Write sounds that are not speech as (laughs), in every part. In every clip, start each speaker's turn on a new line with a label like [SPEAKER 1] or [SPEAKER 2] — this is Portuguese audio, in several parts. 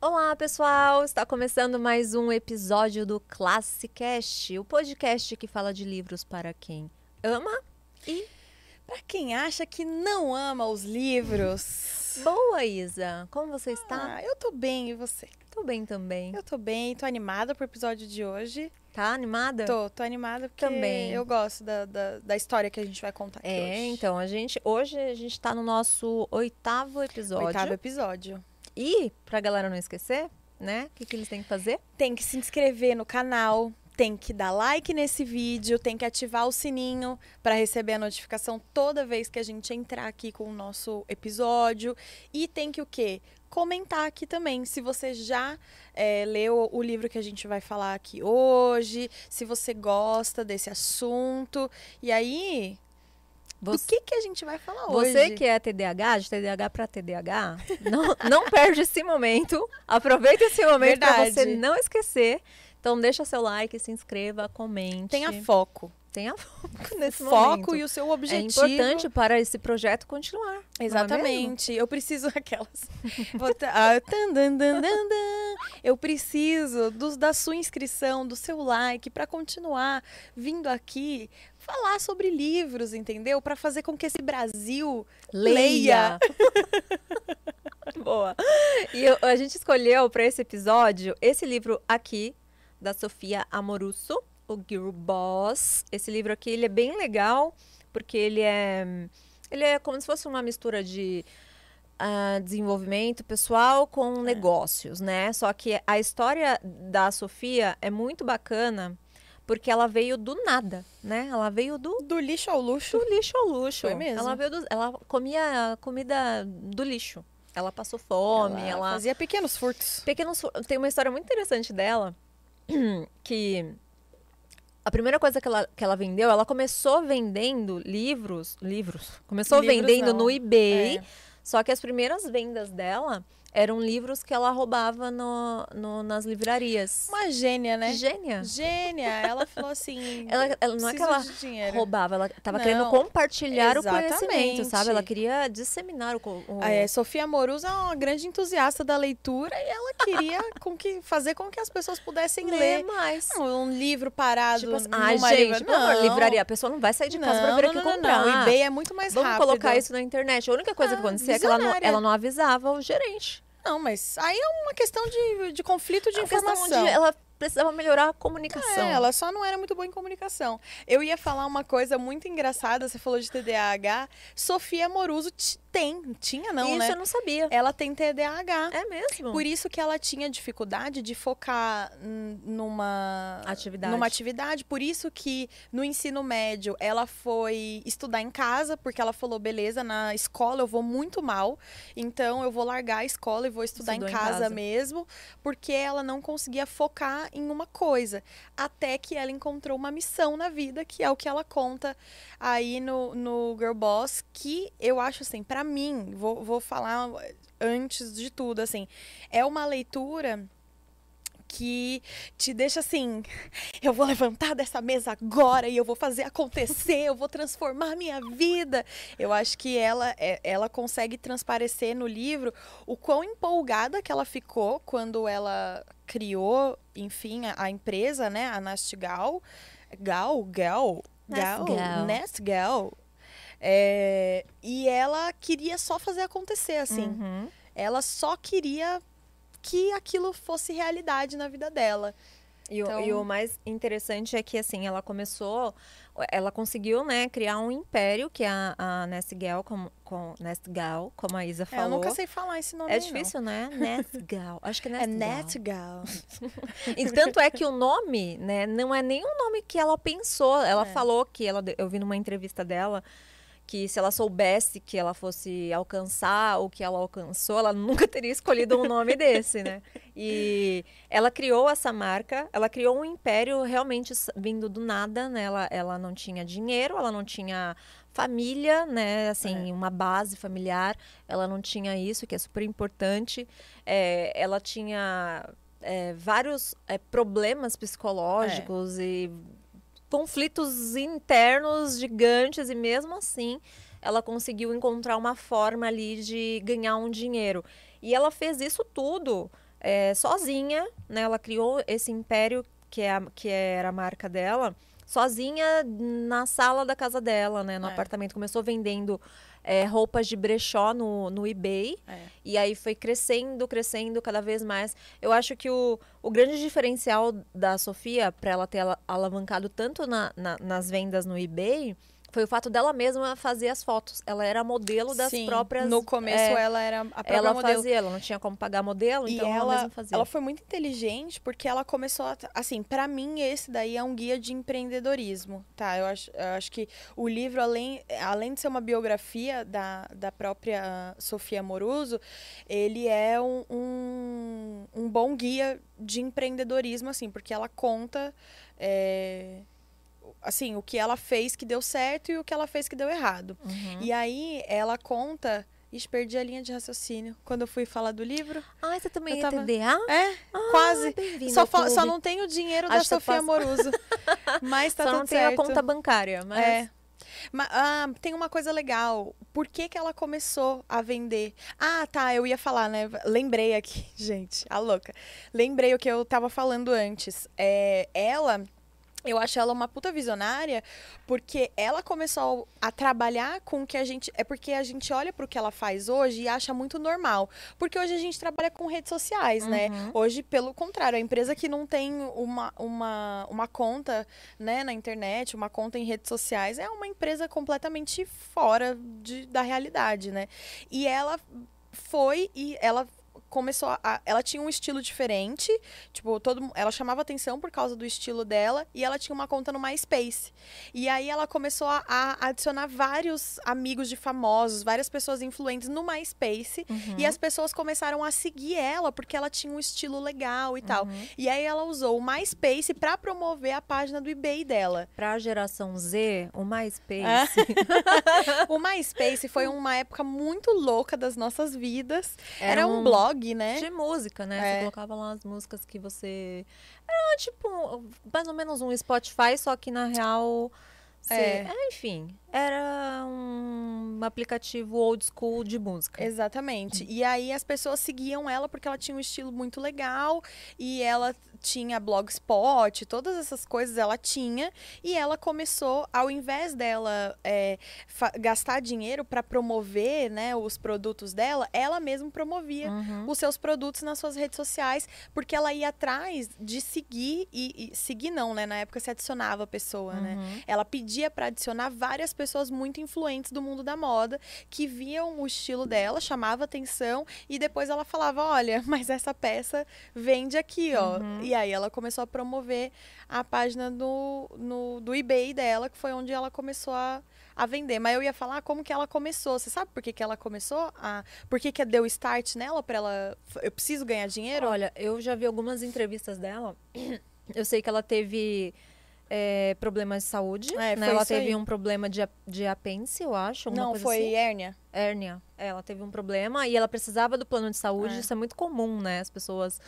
[SPEAKER 1] Olá, pessoal! Está começando mais um episódio do Classicast, o podcast que fala de livros para quem ama e
[SPEAKER 2] para quem acha que não ama os livros.
[SPEAKER 1] Boa, Isa! Como você está?
[SPEAKER 2] Ah, eu tô bem, e você?
[SPEAKER 1] Tô bem também.
[SPEAKER 2] Eu tô bem, tô animada pro episódio de hoje.
[SPEAKER 1] Tá animada?
[SPEAKER 2] Tô, tô animada porque
[SPEAKER 1] Também.
[SPEAKER 2] eu gosto da, da, da história que a gente vai contar aqui
[SPEAKER 1] É,
[SPEAKER 2] hoje.
[SPEAKER 1] então, a gente hoje a gente tá no nosso oitavo episódio.
[SPEAKER 2] Oitavo episódio.
[SPEAKER 1] E, pra galera não esquecer, né? O que, que eles têm que fazer?
[SPEAKER 2] Tem que se inscrever no canal, tem que dar like nesse vídeo, tem que ativar o sininho para receber a notificação toda vez que a gente entrar aqui com o nosso episódio. E tem que o quê? Comentar aqui também, se você já é, leu o livro que a gente vai falar aqui hoje, se você gosta desse assunto. E aí, do
[SPEAKER 1] Você,
[SPEAKER 2] que, que a gente vai falar hoje?
[SPEAKER 1] você que é TDAH, de TDAH para TDAH, (laughs) não, não perde esse momento. Aproveita esse momento para você não esquecer. Então, deixa seu like, se inscreva, comente.
[SPEAKER 2] Tenha foco.
[SPEAKER 1] Tenha foco nesse
[SPEAKER 2] foco
[SPEAKER 1] momento.
[SPEAKER 2] e o seu
[SPEAKER 1] É
[SPEAKER 2] objetivo.
[SPEAKER 1] importante para esse projeto continuar. é?
[SPEAKER 2] Exatamente. Eu preciso aquelas. Ah. Eu preciso dos, da sua inscrição, do seu like, para continuar vindo aqui falar sobre livros, entendeu? Para fazer com que esse Brasil
[SPEAKER 1] Leia. (laughs) Boa. E eu- a gente escolheu para esse episódio esse livro aqui da Sofia Amoruso, o Girl Boss. Esse livro aqui ele é bem legal porque ele é ele é como se fosse uma mistura de ah, desenvolvimento pessoal com negócios, né? Só que a história da Sofia é muito bacana porque ela veio do nada, né? Ela veio do
[SPEAKER 2] do lixo ao luxo.
[SPEAKER 1] do lixo ao luxo.
[SPEAKER 2] Foi mesmo.
[SPEAKER 1] Ela veio do, ela comia comida do lixo. Ela passou fome,
[SPEAKER 2] Ela
[SPEAKER 1] ela,
[SPEAKER 2] fazia pequenos furtos.
[SPEAKER 1] pequenos tem uma história muito interessante dela (clears throat) que a primeira coisa que ela, que ela vendeu, ela começou vendendo livros, livros, começou
[SPEAKER 2] Livros
[SPEAKER 1] vendendo
[SPEAKER 2] não.
[SPEAKER 1] no eBay,
[SPEAKER 2] É.
[SPEAKER 1] só que as primeiras vendas dela eram livros que ela roubava no, no- nas livrarias.
[SPEAKER 2] Uma gênia, né?
[SPEAKER 1] Gênia.
[SPEAKER 2] Gênia. Ela falou assim. (laughs)
[SPEAKER 1] Ela, ela- não é que
[SPEAKER 2] "Preciso
[SPEAKER 1] ela roubava, ela estava
[SPEAKER 2] Não,
[SPEAKER 1] querendo compartilhar o conhecimento,
[SPEAKER 2] exatamente.
[SPEAKER 1] sabe? Ela queria disseminar o, o-
[SPEAKER 2] A é, Sofia Amoruso é uma grande entusiasta da leitura e ela queria (laughs) com que, fazer com que as pessoas pudessem ler.
[SPEAKER 1] ler mais.
[SPEAKER 2] Não, um livro parado
[SPEAKER 1] Tipo assim, ai, gente, pelo amor, livraria, a pessoa não vai sair de casa pra vir aqui
[SPEAKER 2] não, não,
[SPEAKER 1] comprar.
[SPEAKER 2] Não, o eBay é muito mais
[SPEAKER 1] Vamos
[SPEAKER 2] rápido.
[SPEAKER 1] colocar isso na internet. A única coisa
[SPEAKER 2] Ah,
[SPEAKER 1] que acontecia é que ela não,
[SPEAKER 2] visionária.
[SPEAKER 1] ela não avisava o gerente.
[SPEAKER 2] Não, mas aí é uma questão de, de conflito de
[SPEAKER 1] questão
[SPEAKER 2] informação.
[SPEAKER 1] de ela precisava melhorar a comunicação.
[SPEAKER 2] É, ela só não era muito boa em comunicação. Eu ia falar uma coisa muito engraçada, você falou de TDAH. Sofia Amoruso t- tem, tinha não,
[SPEAKER 1] Isso
[SPEAKER 2] né?
[SPEAKER 1] eu não sabia.
[SPEAKER 2] Ela tem TDAH.
[SPEAKER 1] É mesmo?
[SPEAKER 2] Por isso que ela tinha dificuldade de focar numa
[SPEAKER 1] Atividade.
[SPEAKER 2] Numa atividade. Por isso que no ensino médio ela foi estudar em casa, porque ela falou: beleza, na escola eu vou muito mal, então eu vou largar a escola e vou estudar em
[SPEAKER 1] em
[SPEAKER 2] casa,
[SPEAKER 1] casa.
[SPEAKER 2] mesmo, porque ela não conseguia focar em uma coisa. Até que ela encontrou uma missão na vida, que é o que ela conta aí no, no Girl Boss, que eu acho assim, pra mim, vou, vou falar antes de tudo, assim, é uma leitura que te deixa assim, (laughs) eu vou levantar dessa mesa agora e eu vou fazer acontecer, eu vou transformar minha vida. Eu acho que ela é- ela consegue transparecer no livro o quão empolgada que ela ficou quando ela criou, enfim, a, a empresa, né, a Nastgal, Gal, Gal, Gal,
[SPEAKER 1] Nastgal.
[SPEAKER 2] É, e ela queria só fazer acontecer, assim.
[SPEAKER 1] Uhum.
[SPEAKER 2] Ela só queria que aquilo fosse realidade na vida dela.
[SPEAKER 1] E, o-
[SPEAKER 2] Então-
[SPEAKER 1] e o mais interessante é que, assim, ela começou... Ela conseguiu, né, criar um império, que é a, a Nestgal, como, com, Nestgal, como a Isa
[SPEAKER 2] É,
[SPEAKER 1] falou.
[SPEAKER 2] eu nunca sei falar esse nome
[SPEAKER 1] É difícil, né? (laughs) Nestgal. Acho que é
[SPEAKER 2] não. É
[SPEAKER 1] Nestgal.
[SPEAKER 2] Netgal. (laughs)
[SPEAKER 1] E tanto é que o nome, né, não é nem o nome que ela pensou. Ela
[SPEAKER 2] É.
[SPEAKER 1] falou que ela, eu vi numa entrevista dela que se ela soubesse que ela fosse alcançar o que ela alcançou, ela (laughs) nunca teria escolhido um nome desse, né? E ela criou essa marca, ela criou um império realmente vindo do nada, né? Ela, ela não tinha dinheiro, ela não tinha família, né? Assim, uma base familiar, ela não tinha isso, que é super importante. É, ela tinha é, vários é, problemas psicológicos e conflitos internos gigantes e mesmo assim ela conseguiu encontrar uma forma ali de ganhar um dinheiro. E ela fez isso tudo é, sozinha, né? Ela criou esse império que, é a, que era a marca dela, sozinha na sala da casa dela, né? No
[SPEAKER 2] É.
[SPEAKER 1] apartamento. Começou vendendo é, roupas de brechó no, no eBay.
[SPEAKER 2] É.
[SPEAKER 1] E aí foi crescendo, crescendo cada vez mais. Eu acho que o, o grande diferencial da Sofia, para ela ter ala- alavancado tanto na- na- nas vendas no eBay, foi o fato dela mesma fazer as fotos. Ela era modelo das
[SPEAKER 2] Sim,
[SPEAKER 1] próprias.
[SPEAKER 2] No começo
[SPEAKER 1] é,
[SPEAKER 2] ela era a própria
[SPEAKER 1] ela
[SPEAKER 2] modelo.
[SPEAKER 1] fazia, ela não tinha como pagar modelo,
[SPEAKER 2] E
[SPEAKER 1] então ela,
[SPEAKER 2] ela,
[SPEAKER 1] mesma fazia.
[SPEAKER 2] ela foi muito inteligente porque ela começou a. Assim, pra mim, esse daí é um guia de empreendedorismo, tá? Eu acho, eu acho que o livro, além, além de ser uma biografia da, da própria Sofia Moruso, ele é um, um, um bom guia de empreendedorismo, assim, porque ela conta. é, assim, o que ela fez que deu certo e o que ela fez que deu errado.
[SPEAKER 1] Uhum.
[SPEAKER 2] E aí ela conta. Ixi, perdi a linha de raciocínio quando eu fui falar do livro.
[SPEAKER 1] Ah, você também
[SPEAKER 2] Eu
[SPEAKER 1] é
[SPEAKER 2] tava-
[SPEAKER 1] TDA?
[SPEAKER 2] É,
[SPEAKER 1] Ah,
[SPEAKER 2] quase. Só,
[SPEAKER 1] ao
[SPEAKER 2] fa- só não tem o dinheiro da
[SPEAKER 1] Acho eu
[SPEAKER 2] Sofia
[SPEAKER 1] faço-
[SPEAKER 2] Moruso. (laughs) Mas tá
[SPEAKER 1] Só
[SPEAKER 2] tudo
[SPEAKER 1] não tem
[SPEAKER 2] certo.
[SPEAKER 1] a conta bancária, mas...
[SPEAKER 2] É. Ah, tem uma coisa legal. Por que, que ela começou a vender? Ah, tá, eu ia falar, né? Lembrei aqui, (laughs) gente, a louca. Lembrei o que eu tava falando antes. É, ela. Eu acho ela uma puta visionária, porque ela começou a trabalhar com o que a gente. É porque a gente olha pro que ela faz hoje e acha muito normal. Porque hoje a gente trabalha com redes sociais, né?
[SPEAKER 1] Uhum.
[SPEAKER 2] Hoje, pelo contrário, a empresa que não tem uma, uma, uma conta né, na internet, uma conta em redes sociais, é uma empresa completamente fora de, da realidade, né? E ela foi e ela começou a, ela tinha um estilo diferente, tipo, todo ela chamava atenção por causa do estilo dela e ela tinha uma conta no MySpace. E aí ela começou a, a adicionar vários amigos de famosos, várias pessoas influentes no MySpace
[SPEAKER 1] Uhum.
[SPEAKER 2] e as pessoas começaram a seguir ela porque ela tinha um estilo legal e tal.
[SPEAKER 1] Uhum.
[SPEAKER 2] E aí ela usou o MySpace pra promover a página do eBay dela.
[SPEAKER 1] Pra geração Z, o MySpace... (laughs)
[SPEAKER 2] o MySpace foi uma época muito louca das nossas vidas. Era,
[SPEAKER 1] Era
[SPEAKER 2] um,
[SPEAKER 1] um-
[SPEAKER 2] blog, né?
[SPEAKER 1] De música, né?
[SPEAKER 2] É.
[SPEAKER 1] Você colocava lá as músicas que você. Era tipo, mais ou menos um Spotify, só que na real. você-
[SPEAKER 2] É.
[SPEAKER 1] é, enfim, era um aplicativo old school de música.
[SPEAKER 2] Exatamente. E aí as pessoas seguiam ela porque ela tinha um estilo muito legal e ela tinha blogspot, todas essas coisas ela tinha e ela começou, ao invés dela é, gastar dinheiro para promover, né, os produtos dela, ela mesma promovia
[SPEAKER 1] Uhum.
[SPEAKER 2] os seus produtos nas suas redes sociais, porque ela ia atrás de seguir e, e seguir não, né? Na época se adicionava a pessoa, né?
[SPEAKER 1] Uhum.
[SPEAKER 2] Ela pedia para adicionar várias pessoas muito influentes do mundo da moda que viam o estilo dela, chamava atenção e depois ela falava: "Olha, (laughs) mas essa peça vende aqui, ó".
[SPEAKER 1] Uhum.
[SPEAKER 2] E aí ela começou a promover a página do, no, do eBay dela, que foi onde ela começou a, a vender. Mas eu ia falar como que ela começou. Você sabe por que, que ela começou? A, por que, que deu start nela para ela? Eu preciso ganhar dinheiro?
[SPEAKER 1] Olha, eu já vi algumas entrevistas dela. (clears throat) Eu sei que ela teve é, problemas de saúde.
[SPEAKER 2] É,
[SPEAKER 1] né? Ela teve
[SPEAKER 2] aí.
[SPEAKER 1] um problema de, de apêndice, eu acho.
[SPEAKER 2] Não, foi
[SPEAKER 1] assim.
[SPEAKER 2] hérnia.
[SPEAKER 1] hérnia. É, Ela teve um problema e ela precisava do plano de saúde.
[SPEAKER 2] É.
[SPEAKER 1] Isso é muito comum, né? As pessoas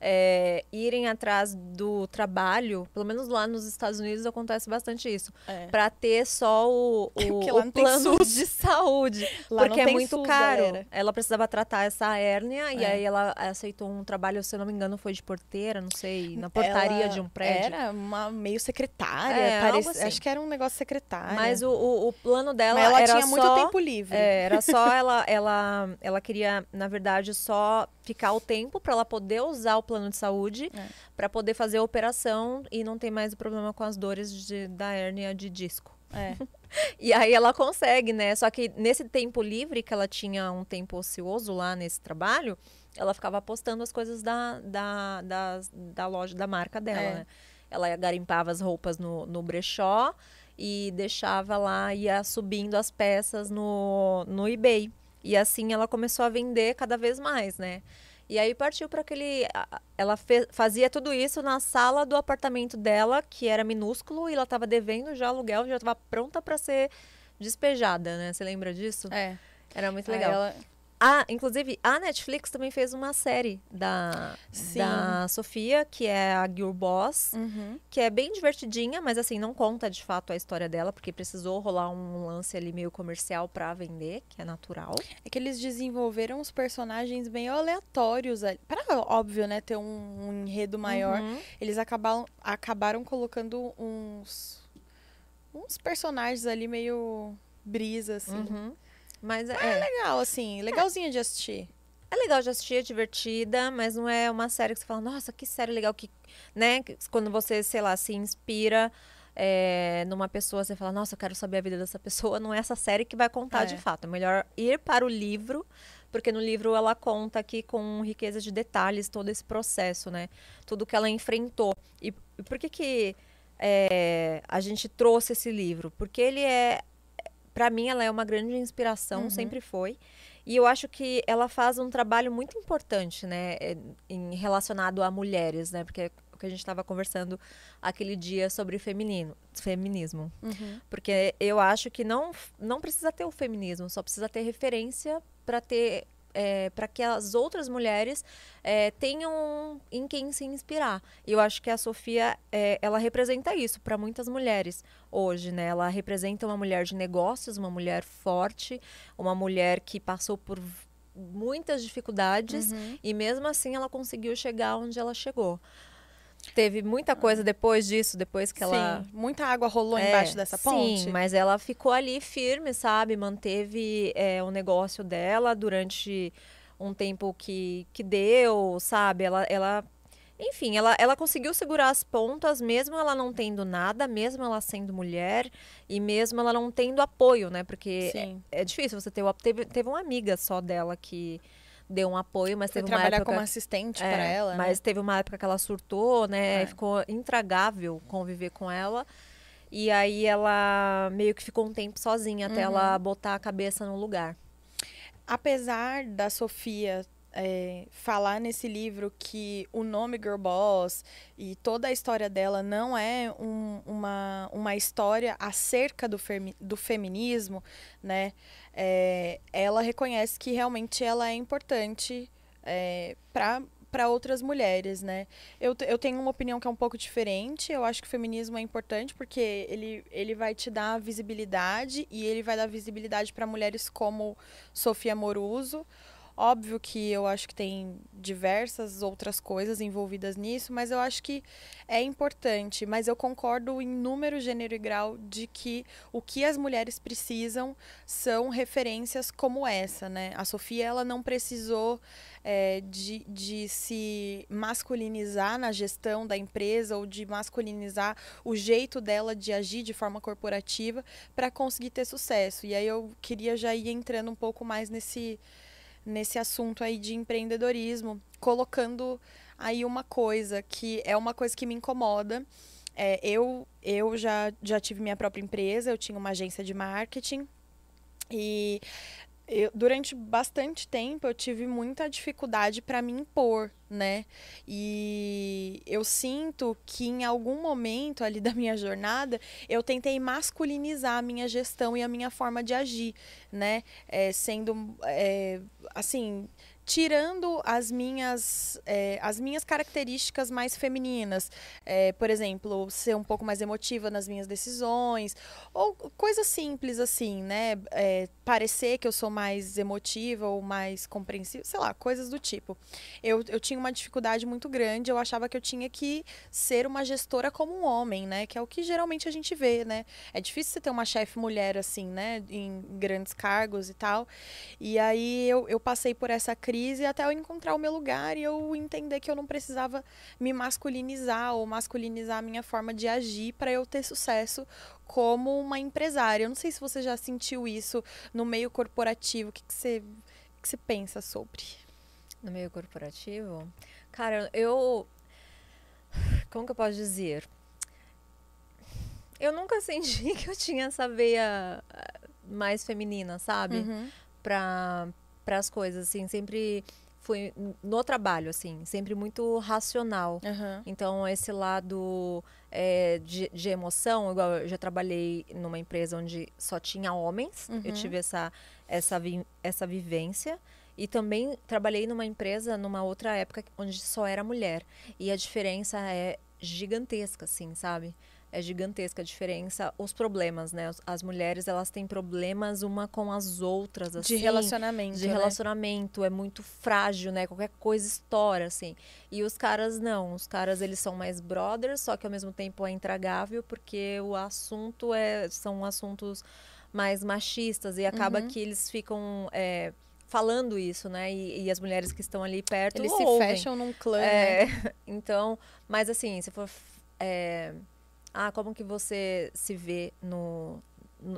[SPEAKER 1] é, irem atrás do trabalho. Pelo menos lá nos Estados Unidos acontece bastante isso.
[SPEAKER 2] É.
[SPEAKER 1] Pra ter só o, o, (laughs) o plano de saúde.
[SPEAKER 2] Lá
[SPEAKER 1] porque é muito
[SPEAKER 2] SUS,
[SPEAKER 1] caro.
[SPEAKER 2] galera.
[SPEAKER 1] Ela precisava tratar essa hérnia e
[SPEAKER 2] É.
[SPEAKER 1] aí ela aceitou um trabalho, se eu não me engano, foi de porteira, não sei, na portaria
[SPEAKER 2] Ela
[SPEAKER 1] de um prédio.
[SPEAKER 2] Era uma meio secretária.
[SPEAKER 1] É,
[SPEAKER 2] parece-
[SPEAKER 1] assim.
[SPEAKER 2] Acho que era um negócio secretário.
[SPEAKER 1] Mas o, o, o plano dela
[SPEAKER 2] Mas ela
[SPEAKER 1] era
[SPEAKER 2] tinha muito tempo livre.
[SPEAKER 1] É, era só (laughs) ela, ela, ela queria, na verdade, só ficar o tempo para ela poder usar o plano de saúde
[SPEAKER 2] É.
[SPEAKER 1] para poder fazer a operação e não ter mais o problema com as dores de- da hérnia de disco.
[SPEAKER 2] É. (laughs)
[SPEAKER 1] E aí ela consegue, né? Só que nesse tempo livre que ela tinha um tempo ocioso lá nesse trabalho, ela ficava postando as coisas da, da, da, da loja, da marca dela,
[SPEAKER 2] É.
[SPEAKER 1] né? Ela garimpava as roupas no, no brechó e deixava lá, ia subindo as peças no, no eBay. E assim ela começou a vender cada vez mais, né? E aí partiu para aquele. Ela fe- fazia tudo isso na sala do apartamento dela, que era minúsculo, e ela estava devendo já aluguel, já estava pronta para ser despejada, né? Você lembra disso?
[SPEAKER 2] É.
[SPEAKER 1] Era muito legal.
[SPEAKER 2] ela-
[SPEAKER 1] inclusive, a Netflix também fez uma série da, da Sofia, que é a Girl Boss,
[SPEAKER 2] Uhum.
[SPEAKER 1] que é bem divertidinha, mas assim, não conta de fato a história dela, porque precisou rolar um lance ali meio comercial pra vender, que é natural.
[SPEAKER 2] É que eles desenvolveram os personagens bem aleatórios. Pra, óbvio, né, ter um, um enredo maior.
[SPEAKER 1] Uhum.
[SPEAKER 2] Eles acabaram, acabaram colocando uns, uns personagens ali meio brisa, assim.
[SPEAKER 1] Uhum. Mas é,
[SPEAKER 2] É legal, assim, legalzinho de assistir.
[SPEAKER 1] é legal de assistir, é divertida, mas não é uma série que você fala, nossa, que série legal, que, né? Quando você, sei lá, se inspira é, numa pessoa, você fala, nossa, eu quero saber a vida dessa pessoa, não é essa série que vai contar
[SPEAKER 2] É.
[SPEAKER 1] de fato. É melhor ir para o livro, porque no livro ela conta aqui com riqueza de detalhes todo esse processo, né? Tudo que ela enfrentou. E, e por que que é, a gente trouxe esse livro? Porque ele é, para mim, ela é uma grande inspiração,
[SPEAKER 2] Uhum.
[SPEAKER 1] sempre foi. E eu acho que ela faz um trabalho muito importante, né, é, em relacionado a mulheres, né? Porque é o que a gente estava conversando aquele dia sobre feminino, feminismo.
[SPEAKER 2] Uhum.
[SPEAKER 1] Porque eu acho que não, não precisa ter o feminismo, só precisa ter referência para ter para que as outras mulheres é, tenham em quem se inspirar. E eu acho que a Sofia é, ela representa isso para muitas mulheres hoje, né? Ela representa uma mulher de negócios, uma mulher forte, uma mulher que passou por muitas dificuldades
[SPEAKER 2] Uhum.
[SPEAKER 1] e mesmo assim ela conseguiu chegar onde ela chegou. Teve muita coisa depois disso, depois que ela
[SPEAKER 2] Sim, muita água rolou
[SPEAKER 1] é,
[SPEAKER 2] embaixo dessa ponte.
[SPEAKER 1] Sim, mas ela ficou ali firme, sabe? Manteve é, o negócio dela durante um tempo que, que deu, sabe? Ela, ela enfim, ela, ela conseguiu segurar as pontas, mesmo ela não tendo nada, mesmo ela sendo mulher e mesmo ela não tendo apoio, né? Porque é, é difícil você ter o apoio. Teve, teve uma amiga só dela que deu um apoio, mas
[SPEAKER 2] Foi
[SPEAKER 1] teve uma
[SPEAKER 2] trabalhar
[SPEAKER 1] época...
[SPEAKER 2] como assistente
[SPEAKER 1] É,
[SPEAKER 2] pra ela, né?
[SPEAKER 1] Mas teve uma época que ela surtou, né?
[SPEAKER 2] É.
[SPEAKER 1] Ficou intragável conviver com ela. E aí ela meio que ficou um tempo sozinha até
[SPEAKER 2] Uhum.
[SPEAKER 1] ela botar a cabeça no lugar.
[SPEAKER 2] Apesar da Sofia é, falar nesse livro que o nome Girl Boss e toda a história dela não é um- uma, uma história acerca do, femi- do feminismo, né? É, ela reconhece que realmente ela é importante é, para para outras mulheres, né? Eu, eu tenho uma opinião que é um pouco diferente. Eu acho que o feminismo é importante porque ele, ele vai te dar visibilidade e ele vai dar visibilidade para mulheres como Sofia Moruso. Óbvio que eu acho que tem diversas outras coisas envolvidas nisso, mas eu acho que é importante. Mas eu concordo em número, gênero e grau de que o que as mulheres precisam são referências como essa, né? A Sofia, ela não precisou é, de, de se masculinizar na gestão da empresa ou de masculinizar o jeito dela de agir de forma corporativa para conseguir ter sucesso. E aí eu queria já ir entrando um pouco mais nesse nesse assunto aí de empreendedorismo, colocando aí uma coisa que é uma coisa que me incomoda. É, eu eu já, já tive minha própria empresa, eu tinha uma agência de marketing e eu, durante bastante tempo eu tive muita dificuldade para me impor, né? E eu sinto que em algum momento ali da minha jornada eu tentei masculinizar a minha gestão e a minha forma de agir, né? É, sendo é, assim tirando as minhas é, as minhas características mais femininas. É, por exemplo ser um pouco mais emotiva nas minhas decisões ou coisas simples assim né? É, parecer que eu sou mais emotiva ou mais compreensiva sei lá coisas do tipo. Eu, eu tinha uma dificuldade muito grande eu achava que eu tinha que ser uma gestora como um homem né? Que é o que geralmente a gente vê né? É difícil você ter uma chefe mulher assim né? Em grandes cargos e tal. E aí eu, eu passei por essa crise até eu encontrar o meu lugar e eu entender que eu não precisava me masculinizar ou masculinizar a minha forma de agir para eu ter sucesso como uma empresária. Eu não sei se você já sentiu isso no meio corporativo. O que, que, você, que você pensa sobre?
[SPEAKER 1] No meio corporativo? Cara, eu. Como que eu posso dizer? Eu nunca (laughs) senti que eu tinha essa veia eh, mais feminina, sabe?
[SPEAKER 2] Uhum.
[SPEAKER 1] Pra, as coisas, assim. Sempre fui no trabalho, assim. Sempre muito racional.
[SPEAKER 2] Uhum.
[SPEAKER 1] Então, esse lado é, de, de emoção, igual eu já trabalhei numa empresa onde só tinha homens, eu
[SPEAKER 2] Uhum.
[SPEAKER 1] tive essa, essa, vi, essa vivência. E também trabalhei numa empresa, numa outra época, onde só era mulher. E a diferença é gigantesca, assim, sabe? É gigantesca a diferença, os problemas, né? As mulheres, elas têm problemas uma com as outras, assim.
[SPEAKER 2] De relacionamento,
[SPEAKER 1] De
[SPEAKER 2] né?
[SPEAKER 1] relacionamento, é muito frágil, né? Qualquer coisa estoura, assim. E os caras não, os caras, eles são mais brothers, só que ao mesmo tempo é intragável, porque o assunto é, são assuntos mais machistas, e acaba
[SPEAKER 2] Uhum.
[SPEAKER 1] que eles ficam... é, falando isso, né? E, e as mulheres que estão ali perto
[SPEAKER 2] Eles
[SPEAKER 1] ouvem.
[SPEAKER 2] se fecham num clã,
[SPEAKER 1] É,
[SPEAKER 2] né? (laughs)
[SPEAKER 1] então, mas assim, se for. é, ah, como que você se vê no,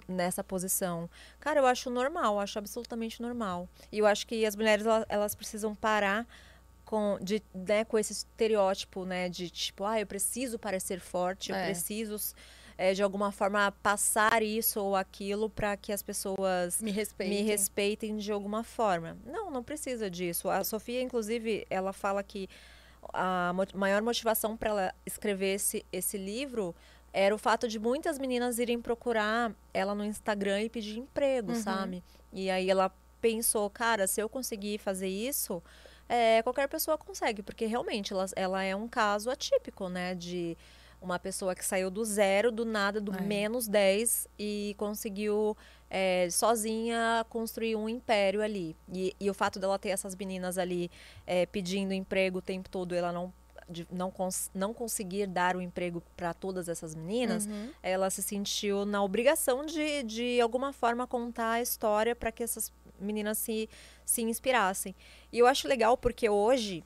[SPEAKER 1] nessa posição? Cara, eu acho normal, eu acho absolutamente normal. E eu acho que as mulheres, elas, elas precisam parar com, de, né, com esse estereótipo, né? De tipo, ah, eu preciso parecer forte, eu
[SPEAKER 2] É.
[SPEAKER 1] preciso. é, de alguma forma passar isso ou aquilo para que as pessoas
[SPEAKER 2] Me respeitem.
[SPEAKER 1] me respeitem de alguma forma. Não, não precisa disso. A Sofia, inclusive, ela fala que a maior motivação para ela escrever esse, esse livro era o fato de muitas meninas irem procurar ela no Instagram e pedir emprego,
[SPEAKER 2] Uhum.
[SPEAKER 1] sabe? E aí ela pensou, cara, se eu conseguir fazer isso, é, qualquer pessoa consegue, porque realmente ela, ela é um caso atípico, né? De uma pessoa que saiu do zero, do nada, do
[SPEAKER 2] É.
[SPEAKER 1] menos 10 e conseguiu é, sozinha construir um império ali. E, e o fato dela ter essas meninas ali é, pedindo emprego o tempo todo, ela não de não, cons não conseguir dar o emprego para todas essas meninas,
[SPEAKER 2] Uhum.
[SPEAKER 1] ela se sentiu na obrigação de, de alguma forma contar a história para que essas meninas se, se inspirassem. E eu acho legal porque hoje,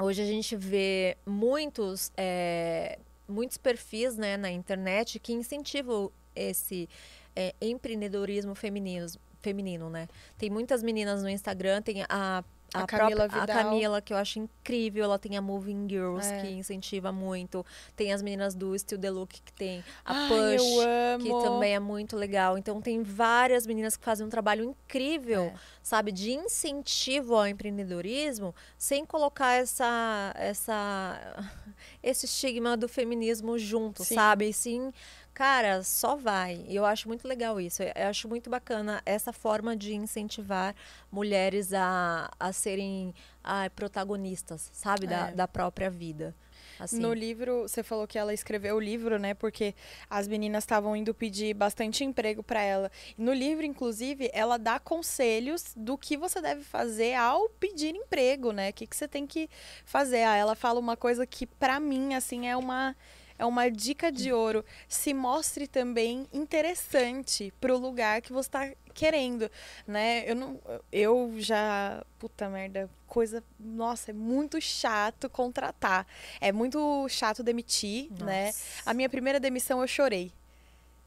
[SPEAKER 1] hoje a gente vê muitos, é, muitos perfis né, na internet que incentivam esse é, empreendedorismo feminino, feminino, né? Tem muitas meninas no Instagram, tem a
[SPEAKER 2] A
[SPEAKER 1] a,
[SPEAKER 2] Camila
[SPEAKER 1] própria, a
[SPEAKER 2] Vidal.
[SPEAKER 1] Camila, que eu acho incrível, ela tem a Moving Girls,
[SPEAKER 2] É.
[SPEAKER 1] que incentiva muito. Tem as meninas do Still The Look, que tem a
[SPEAKER 2] Ai,
[SPEAKER 1] Push, que também é muito legal. Então tem várias meninas que fazem um trabalho incrível,
[SPEAKER 2] É.
[SPEAKER 1] sabe, de incentivo ao empreendedorismo, sem colocar essa essa (laughs) esse estigma do feminismo junto,
[SPEAKER 2] Sim.
[SPEAKER 1] sabe? E sim, cara, só vai. E eu acho muito legal isso. Eu acho muito bacana essa forma de incentivar mulheres a, a serem ah, protagonistas, sabe, da,
[SPEAKER 2] É.
[SPEAKER 1] da própria vida. Assim.
[SPEAKER 2] No livro, você falou que ela escreveu o livro, né? Porque as meninas estavam indo pedir bastante emprego para ela. No livro, inclusive, ela dá conselhos do que você deve fazer ao pedir emprego, né? O que, que você tem que fazer. Ah, ela fala uma coisa que, para mim, assim, é uma. É uma dica de ouro. Se mostre também interessante pro lugar que você tá querendo, né? Eu não eu já, puta merda, coisa, nossa, é muito chato contratar. É muito chato demitir, né?
[SPEAKER 1] Nossa.
[SPEAKER 2] A minha primeira demissão eu chorei.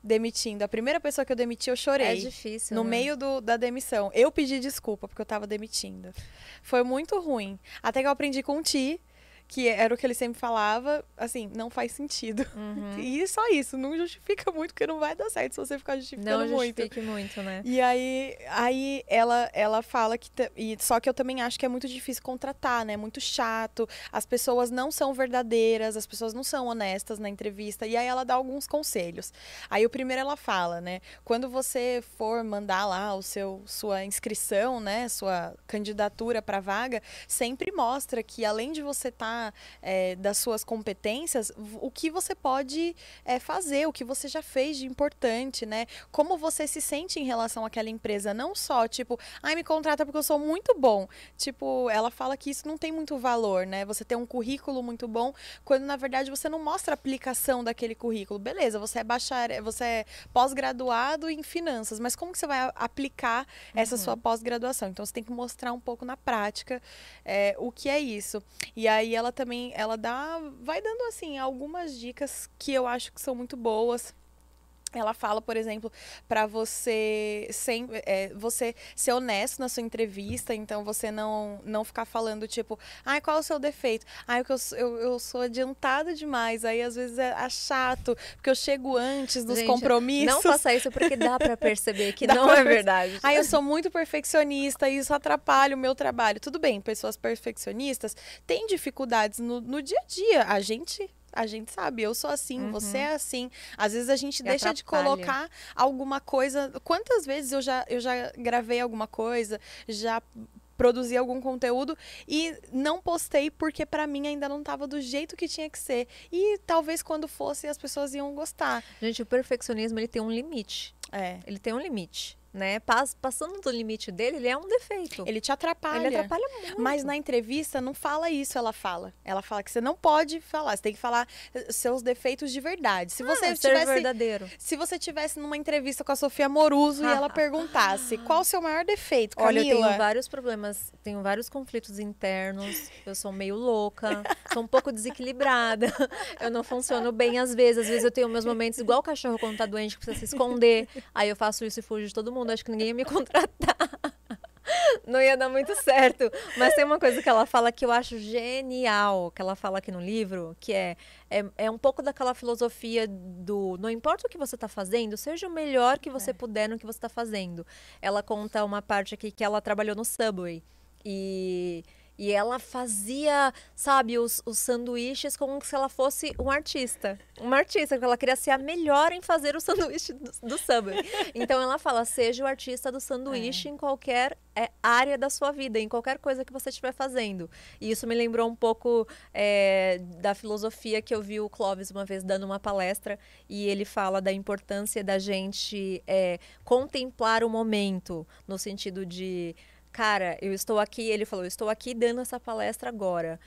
[SPEAKER 2] Demitindo. A primeira pessoa que eu demiti, eu chorei.
[SPEAKER 1] É difícil.
[SPEAKER 2] No
[SPEAKER 1] né?
[SPEAKER 2] meio do- da demissão. Eu pedi desculpa porque eu tava demitindo. Foi muito ruim. Até que eu aprendi com o Ti, que era o que ele sempre falava, assim, não faz sentido.
[SPEAKER 1] Uhum. (laughs)
[SPEAKER 2] E só isso, não justifica muito, porque não vai dar certo se você ficar justificando
[SPEAKER 1] Não
[SPEAKER 2] muito.
[SPEAKER 1] justifique muito, né?
[SPEAKER 2] E aí, aí ela, ela fala que. E, só que eu também acho que é muito difícil contratar, né? Muito chato. As pessoas não são verdadeiras, as pessoas não são honestas na entrevista. E aí ela dá alguns conselhos. Aí o primeiro ela fala, né? Quando você for mandar lá o seu sua inscrição, né? Sua candidatura para vaga, sempre mostra que além de você estar das suas competências, o que você pode é, fazer, o que você já fez de importante, né? Como você se sente em relação àquela empresa, não só tipo, ai, me contrata porque eu sou muito bom. Tipo, ela fala que isso não tem muito valor, né? Você tem um currículo muito bom, quando na verdade você não mostra a aplicação daquele currículo. Beleza, você é bacharel, você é pós-graduado em finanças, mas como que você vai aplicar essa sua pós-graduação? Então você tem que mostrar um pouco na prática é, o que é isso. E aí ela também, ela dá, vai dando assim algumas dicas que eu acho que são muito boas. Ela fala, por exemplo, para você sem, é, você ser honesto na sua entrevista, então você não, não ficar falando tipo, ai, qual é o seu defeito? Ai, eu, sou- eu, eu sou adiantada demais, aí às vezes é, é chato, porque eu chego antes dos
[SPEAKER 1] Gente,
[SPEAKER 2] compromissos.
[SPEAKER 1] Não faça isso porque dá pra perceber que (laughs) não é verdade.
[SPEAKER 2] Ai, eu sou muito perfeccionista e isso atrapalha o meu trabalho. Tudo bem, pessoas perfeccionistas têm dificuldades no, no dia a dia. A gente. A gente sabe, eu sou assim,
[SPEAKER 1] Uhum.
[SPEAKER 2] você é assim. Às vezes a gente
[SPEAKER 1] E
[SPEAKER 2] deixa de
[SPEAKER 1] atrapalha.
[SPEAKER 2] colocar alguma coisa. Quantas vezes eu já, eu já gravei alguma coisa, já produzir algum conteúdo e não postei porque para mim ainda não tava do jeito que tinha que ser. E talvez quando fosse as pessoas iam gostar.
[SPEAKER 1] Gente, o perfeccionismo ele tem um limite.
[SPEAKER 2] É.
[SPEAKER 1] Ele tem um limite né? Passando do limite dele, ele é um defeito.
[SPEAKER 2] Ele te atrapalha.
[SPEAKER 1] Ele atrapalha muito.
[SPEAKER 2] Mas na entrevista não fala isso, ela fala. Ela fala que você não pode falar, você tem que falar seus defeitos de verdade. Se você
[SPEAKER 1] ah,
[SPEAKER 2] tivesse
[SPEAKER 1] verdadeiro.
[SPEAKER 2] Se você tivesse numa entrevista com a Sofia Moruso e ela (laughs) perguntasse qual o seu maior defeito, Camila?
[SPEAKER 1] Olha, eu tenho vários problemas, tenho vários conflitos internos. Eu sou meio louca, sou um pouco desequilibrada. (laughs) Eu não funciono bem às vezes, às vezes eu tenho meus momentos igual o cachorro quando tá doente que precisa se esconder. Aí eu faço isso e fujo de todo mundo mundo, acho que ninguém ia me (laughs) contratar. Não ia dar muito certo. Mas tem uma coisa que ela fala que eu acho genial, que ela fala aqui no livro, que é, é, é um pouco daquela filosofia do não importa o que você está fazendo, seja o melhor que você é. puder no que você está fazendo. Ela conta uma parte aqui que ela trabalhou no Subway. E e ela fazia, sabe, os, os sanduíches como se ela fosse um artista. Uma artista, porque ela queria ser a melhor em fazer o (laughs) sanduíche do, do Subway. Então ela fala: seja o artista do sanduíche é. em qualquer é, área da sua vida, em qualquer coisa que você estiver fazendo. E isso me lembrou um pouco é, da filosofia que eu vi o Clóvis uma vez dando uma palestra. E ele fala da importância da gente é, contemplar o momento, no sentido de cara, eu estou aqui, ele falou, eu estou aqui dando essa palestra agora.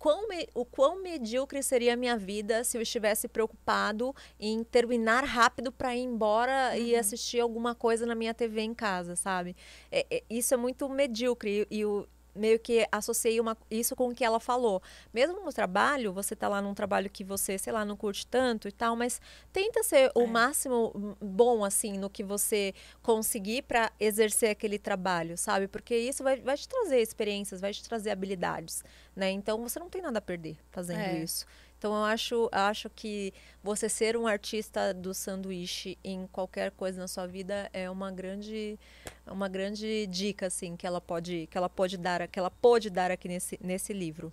[SPEAKER 1] Quão me, o quão medíocre seria a minha vida se eu estivesse preocupado em terminar rápido para ir embora uhum. e assistir alguma coisa na minha TV em casa, sabe? É, é, isso é muito medíocre e, e o meio que associei uma, isso com o que ela falou. Mesmo no trabalho, você tá lá num trabalho que você, sei lá, não curte tanto e tal, mas tenta ser é. o máximo bom, assim, no que você conseguir para exercer aquele trabalho, sabe? Porque isso vai, vai te trazer experiências, vai te trazer habilidades, né? Então, você não tem nada a perder fazendo é. isso. Então eu acho, acho que você ser um artista do sanduíche em qualquer coisa na sua vida é uma grande, uma grande dica assim que ela pode, que ela pode dar, que ela pode dar aqui nesse, nesse livro.